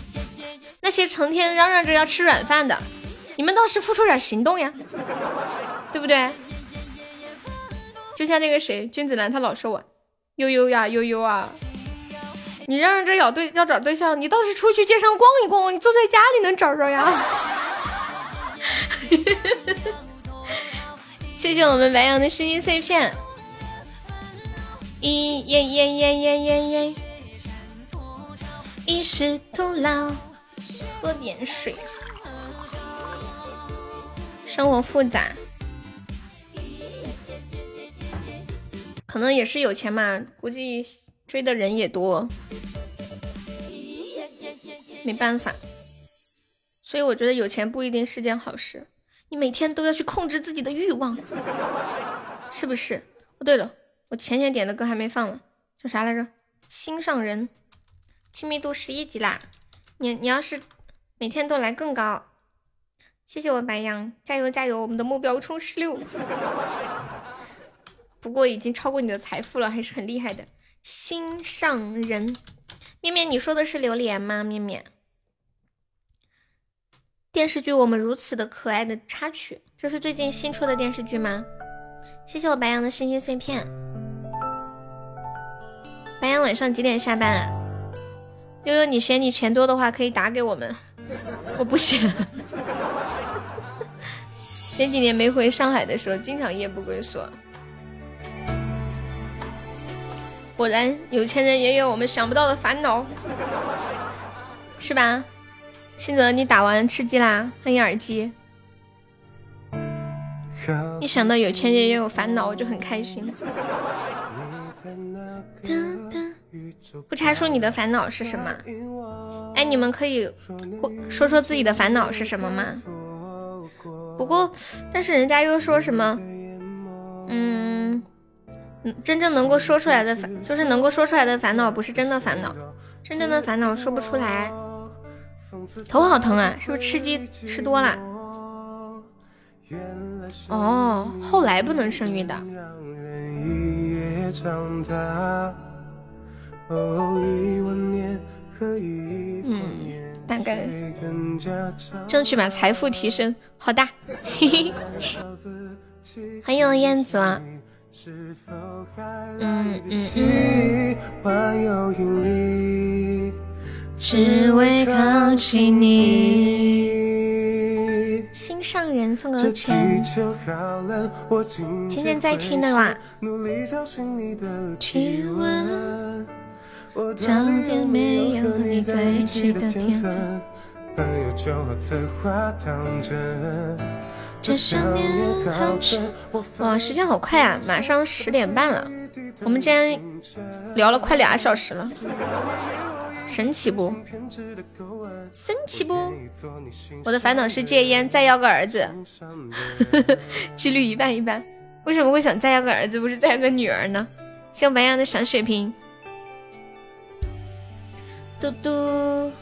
那些成天嚷嚷着要吃软饭的，你们倒是付出点行动呀，对不对？就像那个谁，君子兰，他老说我悠悠呀悠悠啊，你让人这要对要找对象，你倒是出去街上逛一逛，你坐在家里能找着呀。[LAUGHS] 谢谢我们白羊的声音碎片，一耶耶耶耶耶耶，一时徒劳，喝点水，生活复杂。可能也是有钱嘛，估计追的人也多，没办法。所以我觉得有钱不一定是件好事，你每天都要去控制自己的欲望，是不是？哦，对了，我前天点的歌还没放呢，叫啥来着？心上人，亲密度十一级啦！你你要是每天都来更高，谢谢我白羊，加油加油，我们的目标冲十六。不过已经超过你的财富了，还是很厉害的。心上人，面面，你说的是榴莲吗？面面，电视剧《我们如此的可爱》的插曲，这是最近新出的电视剧吗？谢谢我白羊的星星碎片。白羊晚上几点下班啊？悠悠，你嫌你钱多的话，可以打给我们。我不嫌。[LAUGHS] 前几年没回上海的时候，经常夜不归宿。果然，有钱人也有我们想不到的烦恼，是吧？新泽，你打完吃鸡啦？欢迎耳机。一想到有钱人也有烦恼，我就很开心。不查说你的烦恼是什么？哎，你们可以说说自己的烦恼是什么吗？不过，但是人家又说什么？嗯。嗯，真正能够说出来的烦，就是能够说出来的烦恼，不是真的烦恼。真正的烦恼说不出来。头好疼啊，是不是吃鸡吃多了？哦，后来不能生育的。嗯，大概争取把财富提升。好的，嘿嘿。欢迎燕子。是否还来得及万有只为靠近你。心上人送个圈今天在听的话体温找点没有和你在一起的天分。朋友就好的话当真哇，时间好快啊，马上十点半了，我们竟然聊了快俩小时了，神奇不？神奇不？我的烦恼是戒烟，再要个儿子，[LAUGHS] 几率一半一半。为什么会想再要个儿子，不是再要个女儿呢？像白羊的小水瓶，嘟嘟。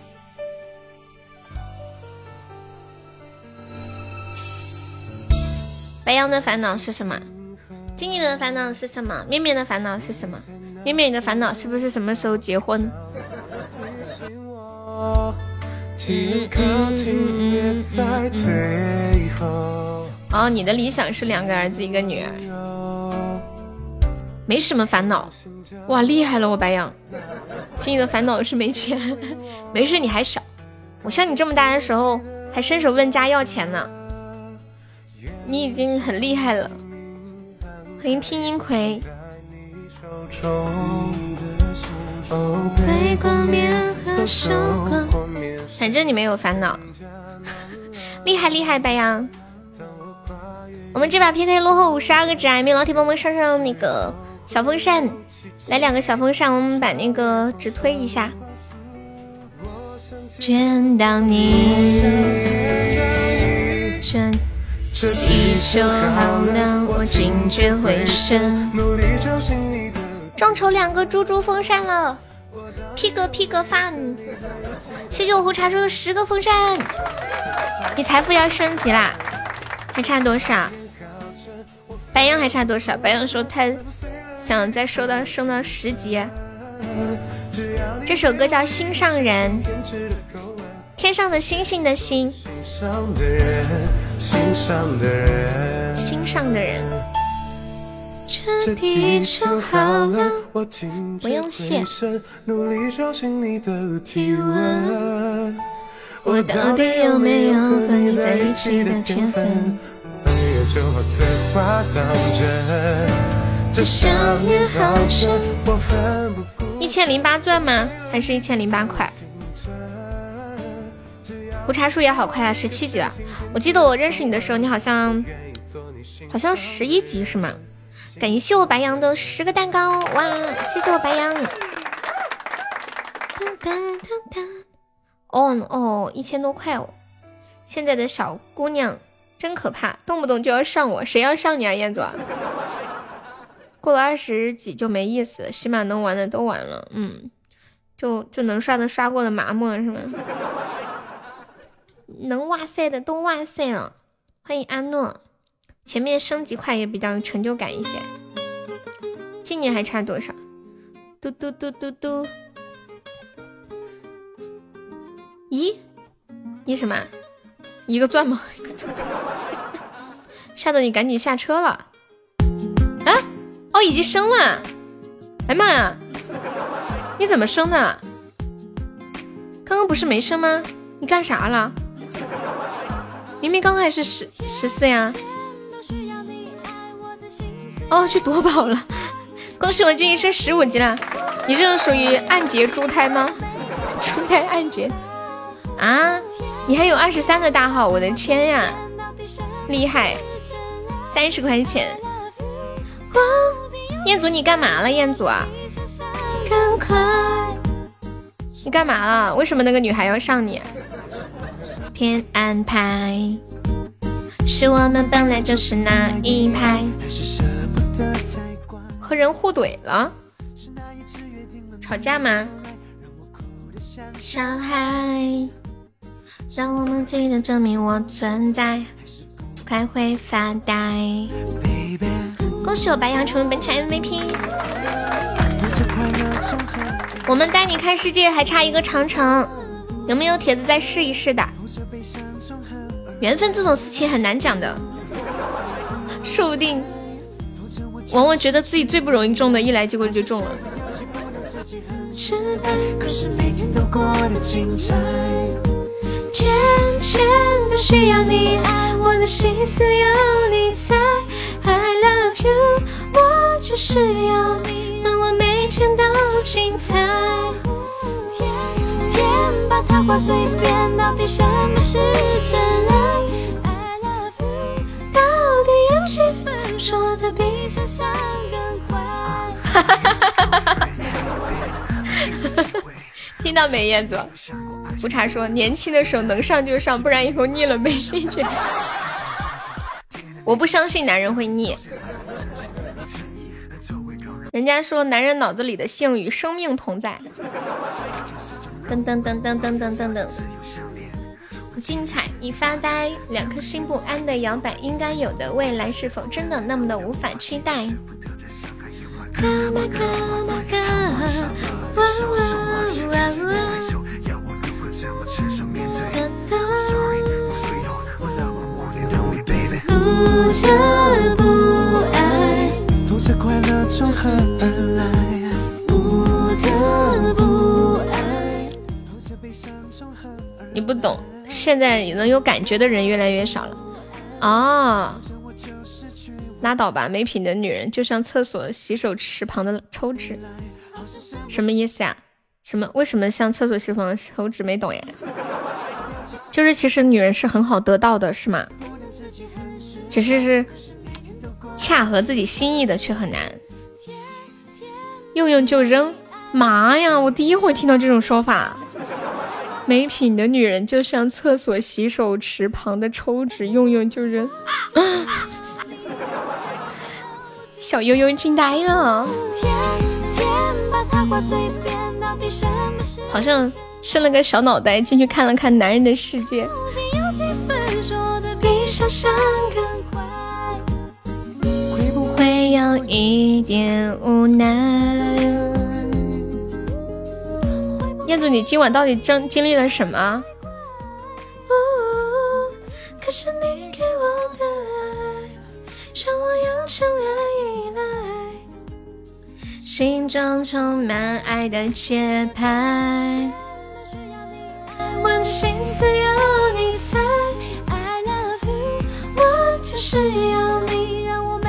白羊的烦恼是什么？静静的烦恼是什么？面面的烦恼是什么？面面你的烦恼是不是什么时候结婚？哦，你的理想是两个儿子一个女儿，没什么烦恼。哇，厉害了我白羊！静静的烦恼是没钱，[LAUGHS] 没事你还小，我像你这么大的时候还伸手问家要钱呢。你已经很厉害了，欢迎听音葵。反正你没有烦恼，[LAUGHS] 厉害厉害，白羊。我们这把 PK 落后五十二个值，有没有老铁帮忙上上那个小风扇？来两个小风扇，我们把那个纸推一下。见到你，地球好冷，我惊觉回声。众筹两个猪猪风扇了，，P 哥 P 哥饭，谢谢我胡茶叔的十个风扇。你财富要升级啦，还差多少？白羊还差多少？白羊说他想再收到升到十级。这首歌叫《心上人》，天上的星星的星，心上的人。这地球好冷，不用谢。我到底有没有和你在一起的天分？一千零八钻吗？还是一千零八块？胡茶树也好快啊，十七级了。我记得我认识你的时候，你好像好像十一级是吗？感谢我白羊的十个蛋糕，哇！谢谢我白羊。哦哦，一千多块哦！现在的小姑娘真可怕，动不动就要上我，谁要上你啊，彦祖？过了二十几就没意思，起码能玩的都玩了，嗯，就就能刷的刷过的麻木了是吗？能哇塞的都哇塞了，欢迎阿诺。前面升级快也比较有成就感一些。今年还差多少？嘟嘟嘟嘟嘟。咦？你什么？一个钻吗？[LAUGHS] 吓得你赶紧下车了。啊？哦，已经升了。哎妈呀！你怎么升的？刚刚不是没升吗？你干啥了？[LAUGHS] 明明刚刚还是十十四呀。哦，去夺宝了！[LAUGHS] 恭喜我今天升十五级了。你这种属于暗劫猪胎吗？[LAUGHS] 猪胎暗劫啊！你还有二十三的大号，我的天呀，厉害！三十块钱。彦祖，你干嘛了？彦祖啊，你干嘛了？为什么那个女孩要上你？天安排，是我们本来就是那一派。和人互怼了，吵架吗？伤害，让我们记得证明我存在，开会发呆。恭喜我白羊成为本场 MVP。我们带你看世界还差一个长城，有没有铁子再试一试的？缘分这种事情很难讲的，说不定。往往觉得自己最不容易中的，一来结果就中了。渐渐的需要你爱，我的心思有你猜。I love you，我就是要你，让我每天都精彩。把它挂嘴边，到底什么是真爱？I love you，到底有几分说的比？听到没，燕子？胡茶说，年轻的时候能上就上，不然以后腻了没兴趣。我不相信男人会腻。人家说，男人脑子里的性与生命同在。噔噔噔噔噔噔噔噔，精彩！你发呆，两颗心不安的摇摆，应该有的未来是否真的那么的无法期待？你不懂，现在能有感觉的人越来越少了。哦。拉倒吧，没品的女人就像厕所洗手池旁的抽纸，什么意思呀？什么？为什么像厕所洗手旁的抽纸？没懂呀？就是其实女人是很好得到的，是吗？只是是恰合自己心意的却很难，用用就扔。妈呀！我第一回听到这种说法。没品的女人就像厕所洗手池旁的抽纸，用用就扔。[GASPS] 小悠悠惊呆了，好像伸了个小脑袋进去看了看男人的世界。会不会有一点无奈？彦祖，你今晚到底经经历了什么？可是你给我的爱，让我养成了依赖，心中充满爱的节拍。问心思有你猜，I love you，我就是要你，让我每天都精彩，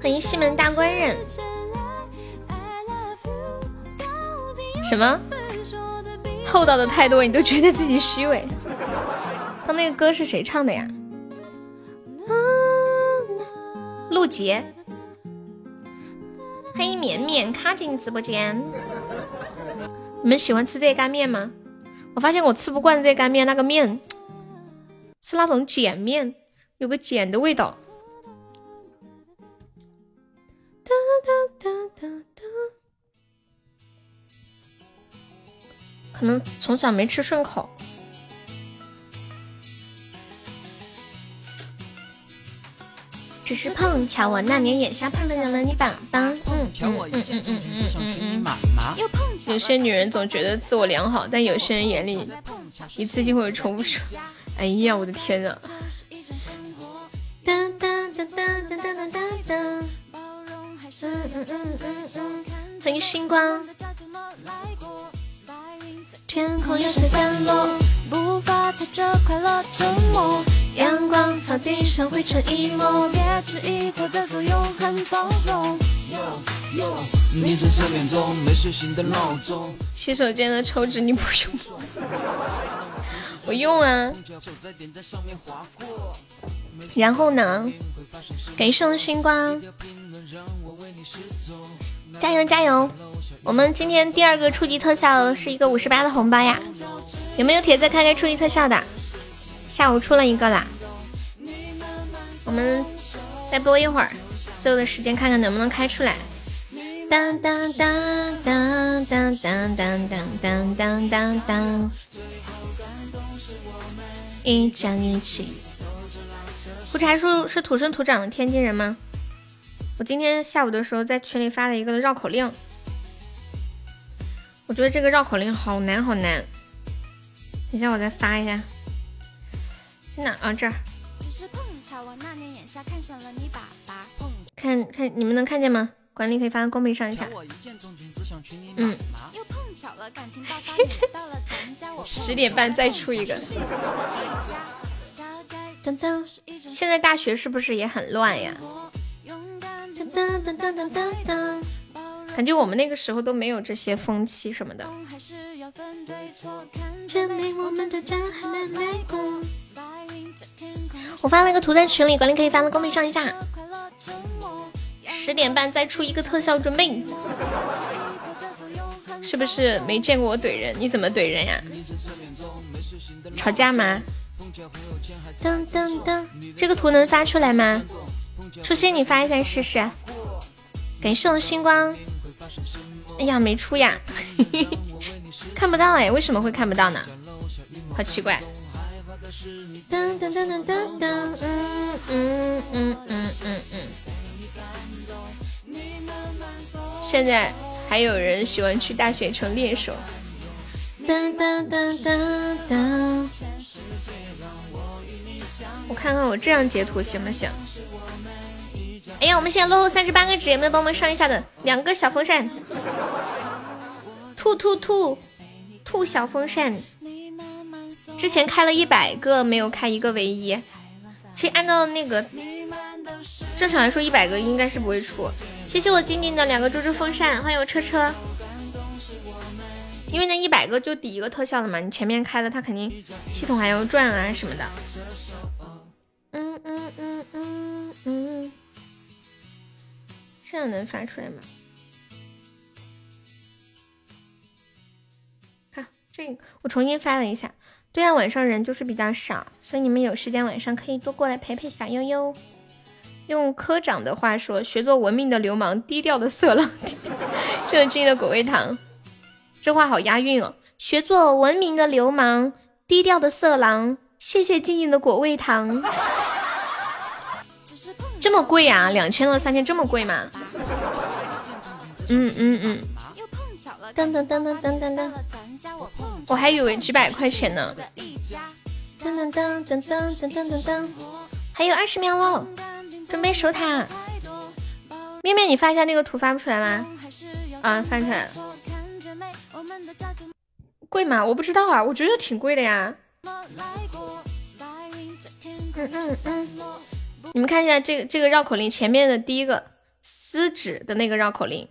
欢迎西门大官人。什么？厚道的太多，你都觉得自己虚伪？[LAUGHS] 刚那个歌是谁唱的呀？陆杰。欢迎绵绵卡进直播间。你们喜欢吃这干面吗？我发现我吃不惯这干面，那个面是那种碱面，有个碱的味道。哒哒哒哒哒，可能从小没吃顺口。只是碰巧，我那年眼瞎碰到了你爸爸。嗯嗯嗯嗯嗯嗯嗯。有些女人总觉得自我良好，但有些人眼里一次就会有重复。哎呀，我的天呐！哒哒哒哒哒哒哒哒。嗯嗯嗯嗯嗯，欢迎星光。天空有些散落，步伐踩着快乐沉默。阳光草地上灰尘一抹，别质疑它的作用很放松。你正失眠中，没睡醒的闹钟。洗手间的抽纸你不用，我用啊。然后呢？感谢我星光。加油加油！我们今天第二个初级特效是一个五十八的红包呀，有没有铁子开开初级特效的？下午出了一个啦，我们再播一会儿，最后的时间看看能不能开出来。当当当当当当当当当当当，一站一起。胡柴叔是土生土长的天津人吗？我今天下午的时候在群里发了一个绕口令，我觉得这个绕口令好难好难。等一下我再发一下，哪啊这儿？看看你们能看见吗？管理可以发到公屏上一下。嗯。[LAUGHS] 十点半再出一个。噔噔，现在大学是不是也很乱呀？噔噔噔噔噔噔，感觉我们那个时候都没有这些风气什么的。我发了个图在群里，管理可以发到公屏上一下。十点半再出一个特效，准备。是不是没见过我怼人？你怎么怼人呀？吵架吗？噔噔噔，这个图能发出来吗？初心，你发一下试试。感谢我星光。哎呀，没出呀，[LAUGHS] 看不到哎，为什么会看不到呢？好奇怪。噔噔噔噔噔噔，嗯嗯嗯嗯嗯嗯。现在还有人喜欢去大学城练手。噔噔噔噔噔。我看看我这样截图行不行？哎呀，我们现在落后三十八个纸，有没有帮忙上一下的？两个小风扇，兔兔兔兔小风扇，之前开了一百个，没有开一个唯一。去按照那个正常来说，一百个应该是不会出。谢谢我静静的两个猪猪风扇，欢迎我车车。因为那一百个就抵一个特效了嘛，你前面开了，它肯定系统还要转啊什么的。嗯嗯嗯嗯嗯，这样能发出来吗？好，这个我重新发了一下。对啊，晚上人就是比较少，所以你们有时间晚上可以多过来陪陪小悠悠。用科长的话说，学做文明的流氓，低调的色狼。[LAUGHS] 这是静的果味糖，这话好押韵哦。学做文明的流氓，低调的色狼。谢谢静静的果味糖。[LAUGHS] 这么贵呀？两千到三千这么贵吗？嗯嗯嗯。噔噔噔噔噔噔噔。我还以为几百块钱呢。噔噔噔噔噔噔噔噔。还有二十秒喽，准备守塔。面面，你发一下那个图，发不出来吗？啊，翻出来了。贵吗？我不知道啊，我觉得挺贵的呀。嗯嗯嗯。你们看一下这个这个绕口令前面的第一个撕纸的那个绕口令，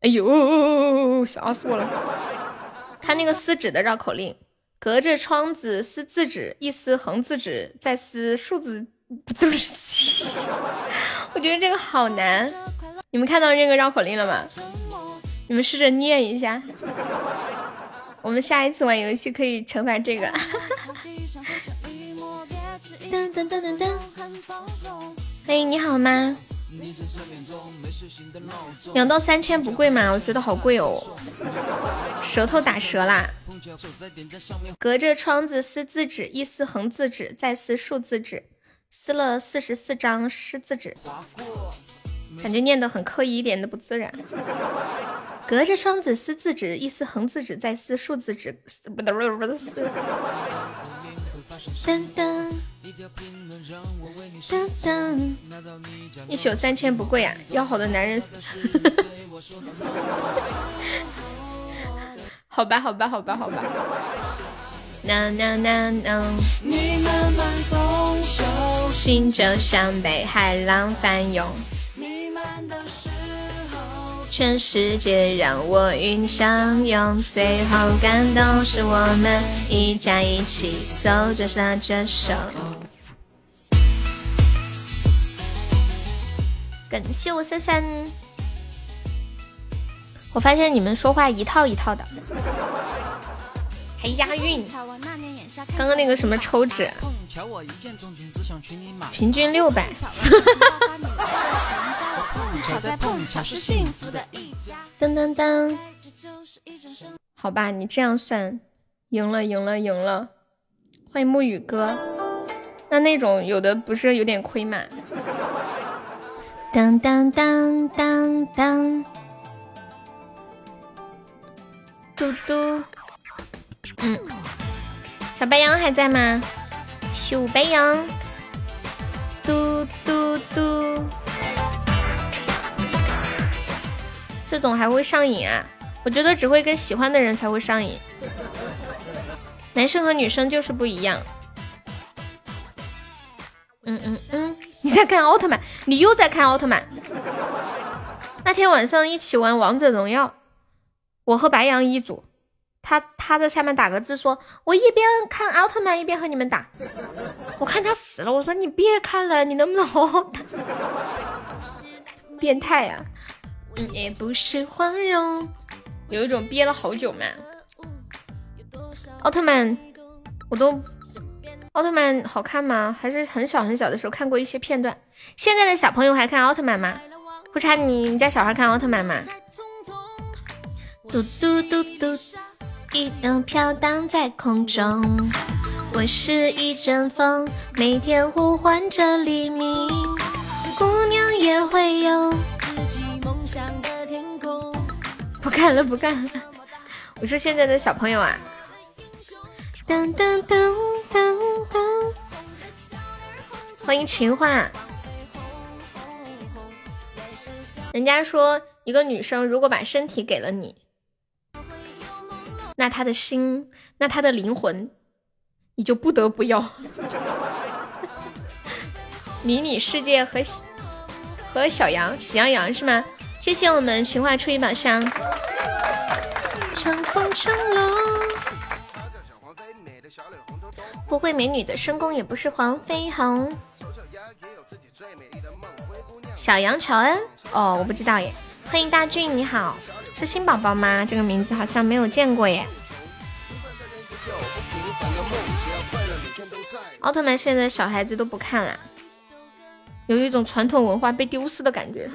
哎呦，吓死我了！看那个撕纸的绕口令，隔着窗子撕字纸，一撕横字纸，再撕竖字，不是？我觉得这个好难。你们看到这个绕口令了吗？你们试着念一下。我们下一次玩游戏可以惩罚这个。噔噔噔噔噔，欢迎你好吗？两到三千不贵吗？我觉得好贵哦，舌头打折啦。隔着窗子撕字纸，一撕横字纸，再撕竖字纸，撕了四十四张湿字纸，感觉念得很刻意，一点都不自然。隔着窗子撕字纸，一撕横字纸，再撕竖字纸，不不不不撕。噔噔噔噔，一宿三千不贵啊！要好的男人，好吧好吧好吧好吧。呐呐呐呐。心就像被海浪翻涌。全世界让我与你相拥，最后感动是我们一家一起走，着拉着手。感谢我三三，我发现你们说话一套一套的，还押韵。刚刚那个什么抽纸，平均六百。[LAUGHS] 噔噔噔，好吧，你这样算，赢了，赢了，赢了。欢迎沐雨哥，那那种有的不是有点亏吗？当当当当当，嘟嘟，嗯，小白羊还在吗？小白羊，嘟嘟嘟。这种还会上瘾啊？我觉得只会跟喜欢的人才会上瘾，男生和女生就是不一样。嗯嗯嗯，你在看奥特曼？你又在看奥特曼？那天晚上一起玩王者荣耀，我和白羊一组，他他在下面打个字说：“我一边看奥特曼一边和你们打。”我看他死了，我说你别看了，你能不能好好打？变态呀！也不是花容，有一种憋了好久嘛。奥特曼，我都奥特曼好看吗？还是很小很小的时候看过一些片段。现在的小朋友还看奥特曼吗？不差你，你家小孩看奥特曼吗？嘟嘟嘟嘟，一灯飘荡在空中。我是一阵风，每天呼唤着黎明。姑娘也会有自己梦想的天空。不干了，不干了。我说现在的小朋友啊，噔噔噔噔噔，欢迎情话。人家说，一个女生如果把身体给了你，那他的心，那他的灵魂，你就不得不要。[LAUGHS] 迷你世界和和小羊喜羊羊是吗？谢谢我们情话初一把香。乘风乘浪。不会美女的深宫也不是黄飞鸿。小羊乔恩哦，我不知道耶。欢迎大俊，你好，是新宝宝吗？这个名字好像没有见过耶。奥特曼现在小孩子都不看了，有一种传统文化被丢失的感觉。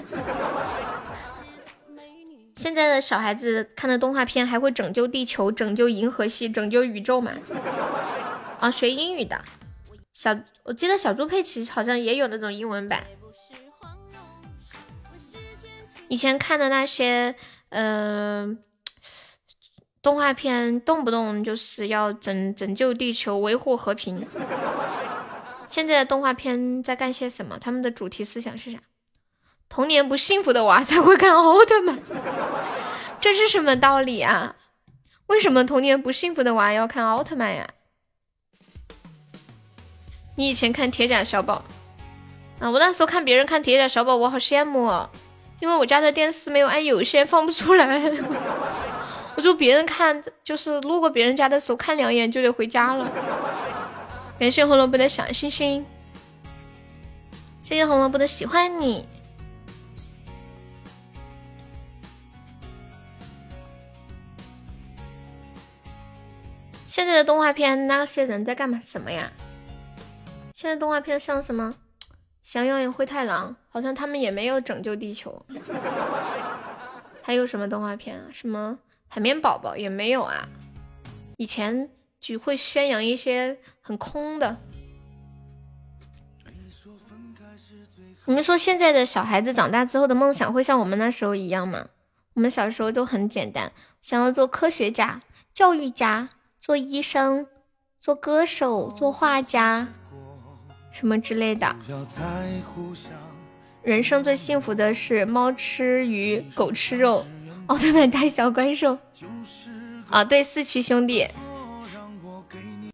现在的小孩子看的动画片还会拯救地球、拯救银河系、拯救宇宙吗？啊，学英语的小，我记得小猪佩奇好像也有那种英文版。以前看的那些，嗯，动画片动不动就是要拯拯救地球、维护和平。现在的动画片在干些什么？他们的主题思想是啥？童年不幸福的娃才会看奥特曼，这是什么道理啊？为什么童年不幸福的娃要看奥特曼呀？你以前看铁甲小宝啊？我那时候看别人看铁甲小宝，我好羡慕哦。因为我家的电视没有按有线，放不出来。[LAUGHS] 我说别人看，就是路过别人家的时候看两眼就得回家了。感谢红萝卜的小星星，谢谢红萝卜的喜欢你。现在的动画片那些人在干嘛什么呀？现在动画片像什么？想要演灰太狼，好像他们也没有拯救地球。还有什么动画片啊？什么海绵宝宝也没有啊？以前只会宣扬一些很空的。你们说现在的小孩子长大之后的梦想会像我们那时候一样吗？我们小时候都很简单，想要做科学家、教育家、做医生、做歌手、做画家。什么之类的，人生最幸福的是猫吃鱼，狗吃肉，奥特曼打小怪兽。啊，对，四驱兄弟。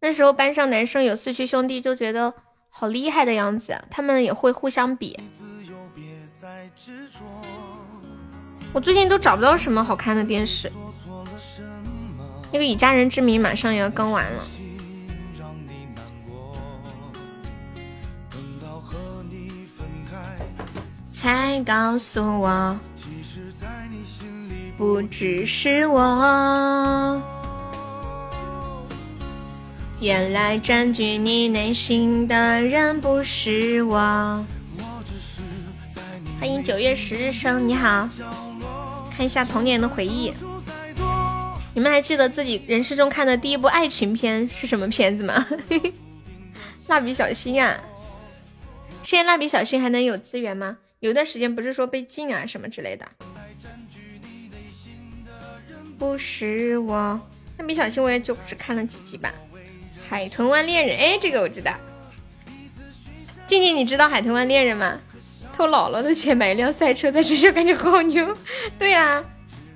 那时候班上男生有四驱兄弟，就觉得好厉害的样子，他们也会互相比。我最近都找不到什么好看的电视。那个《以家人之名》马上也要更完了。才告诉我，不只是我。原来占据你内心的人不是我。欢迎九月十日生，你好。看一下童年的回忆，你们还记得自己人生中看的第一部爱情片是什么片子吗？[LAUGHS] 蜡笔小新啊！现在蜡笔小新还能有资源吗？有段时间不是说被禁啊什么之类的，不是我。蜡笔小新我也就只看了几集吧。海豚湾恋人，哎，这个我知道。静静，你知道海豚湾恋人吗？偷姥姥的钱买一辆赛车，在学校感觉好牛。对呀，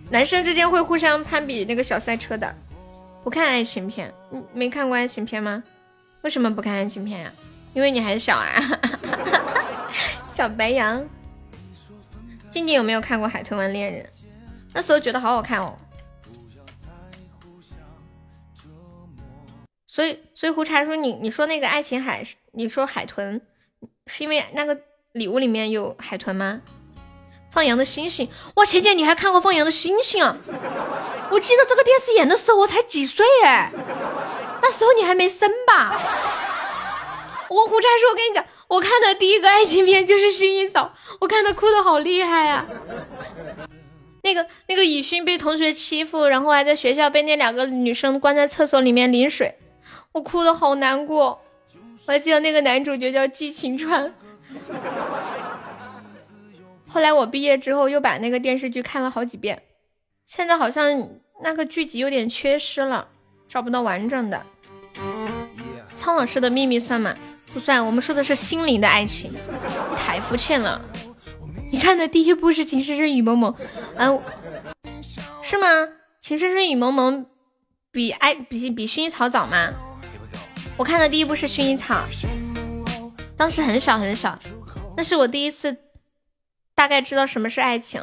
男生之间会互相攀比那个小赛车的。不看爱情片，没看过爱情片吗？为什么不看爱情片呀？因为你还小啊。[LAUGHS] 小白羊，静静有没有看过《海豚湾恋人》？那时候觉得好好看哦。所以，所以胡茶说你你说那个爱琴海，你说海豚是因为那个礼物里面有海豚吗？放羊的星星，哇，浅浅你还看过放羊的星星啊？我记得这个电视演的时候我才几岁哎，那时候你还没生吧？我胡茶说，我跟你讲，我看的第一个爱情片就是《薰衣草》，我看的哭的好厉害啊！那个那个以勋被同学欺负，然后还在学校被那两个女生关在厕所里面淋水，我哭的好难过。我还记得那个男主角叫季晴川。后来我毕业之后又把那个电视剧看了好几遍，现在好像那个剧集有点缺失了，找不到完整的。苍老师的秘密算吗？不算，我们说的是心灵的爱情。你太肤浅了。你看的第一部是《情深深雨蒙蒙》，嗯，是吗？《情深深雨蒙蒙》比爱比比薰衣草早吗？我看的第一部是薰衣草，当时很小很小，那是我第一次大概知道什么是爱情。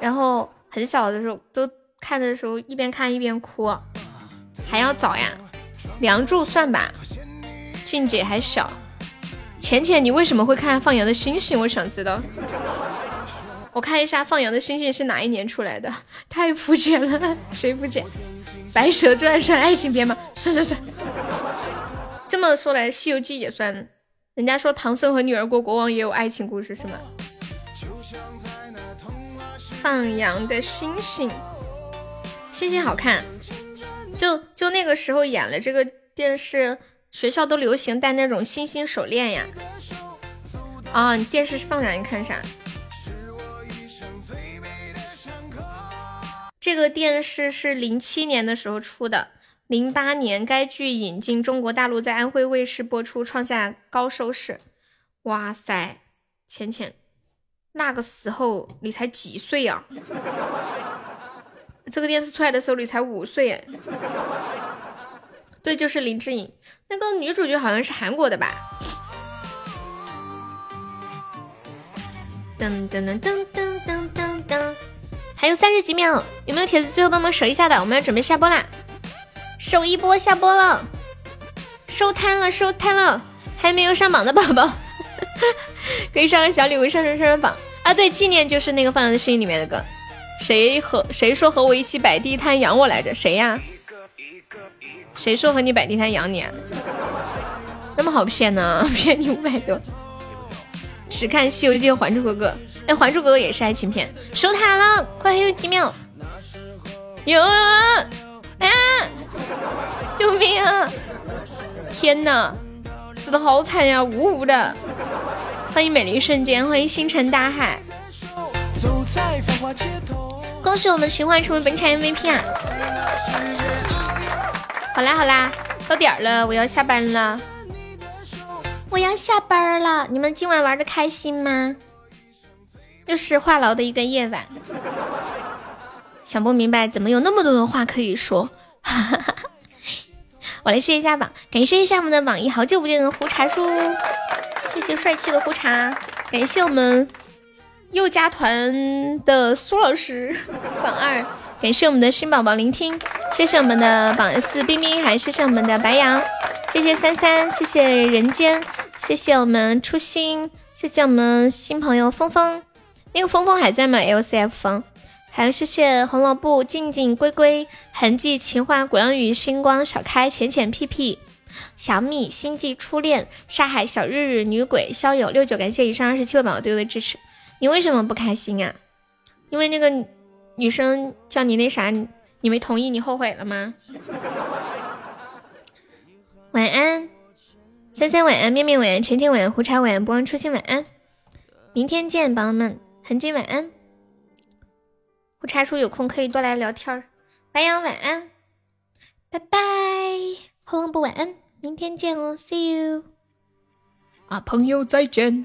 然后很小的时候都看的时候一边看一边哭，还要早呀。梁祝算吧，静姐还小。浅浅，你为什么会看放羊的星星？我想知道。我看一下放羊的星星是哪一年出来的？太肤浅了，谁肤浅？白蛇传算爱情片吗？算算算。这么说来，西游记也算。人家说唐僧和女儿国国王也有爱情故事是吗？放羊的星星，星星好看。就就那个时候演了这个电视，学校都流行戴那种星星手链呀。啊，你电视放啥？你看啥？这个电视是零七年的时候出的，零八年该剧引进中国大陆，在安徽卫视播出，创下高收视。哇塞，浅浅，那个时候你才几岁呀？[LAUGHS] 这个电视出来的时候你才五岁哎。对，就是林志颖，那个女主角好像是韩国的吧？噔噔噔噔噔噔噔噔。还有三十几秒，有没有铁子最后帮忙守一下的？我们要准备下播啦，守一波下播了，收摊了，收摊了，还没有上榜的宝宝，[LAUGHS] 可以上个小礼物上上上上榜啊！对，纪念就是那个放羊的声音里面的歌，谁和谁说和我一起摆地摊养我来着？谁呀？谁说和你摆地摊养你？那么好骗呢？[LAUGHS] 骗你五百多。只看《西游记》《还珠格格》，哎，《还珠格格》也是爱情片。守塔了，快还有几秒！有啊！哎，救命啊！天哪，死的好惨呀，呜呜的。欢迎美丽瞬间，欢迎星辰大海。恭喜我们循环成为本场 MVP 啊！好啦好啦，到点儿了，我要下班了。我要下班了，你们今晚玩的开心吗？又是话痨的一个夜晚，想不明白怎么有那么多的话可以说。[LAUGHS] 我来谢一下榜，感谢一下我们的榜一好久不见的胡茶叔，谢谢帅气的胡茶，感谢我们又加团的苏老师榜二，感谢我们的新宝宝聆听，谢谢我们的榜四冰冰，还谢谢我们的白羊。谢谢三三，谢谢人间，谢谢我们初心，谢谢我们新朋友峰峰，那个峰峰还在吗？L C F 峰，还有谢谢红萝卜、静静、龟龟、痕迹、情话、鼓浪屿、星光、小开、浅浅、屁屁、小米、星际初恋、沙海、小日日、女鬼、逍友、六九，感谢以上二十七位宝宝对我的支持。你为什么不开心啊？因为那个女生叫你那啥，你没同意，你后悔了吗？[LAUGHS] 晚安，三三晚安，面面晚安，晨晨晚安，胡茶晚安，不忘初心晚安，明天见，宝宝们，恒君晚安，胡茶叔有空可以多来聊天儿，白羊晚安，拜拜，红红不晚安，明天见哦，see you，啊，朋友再见。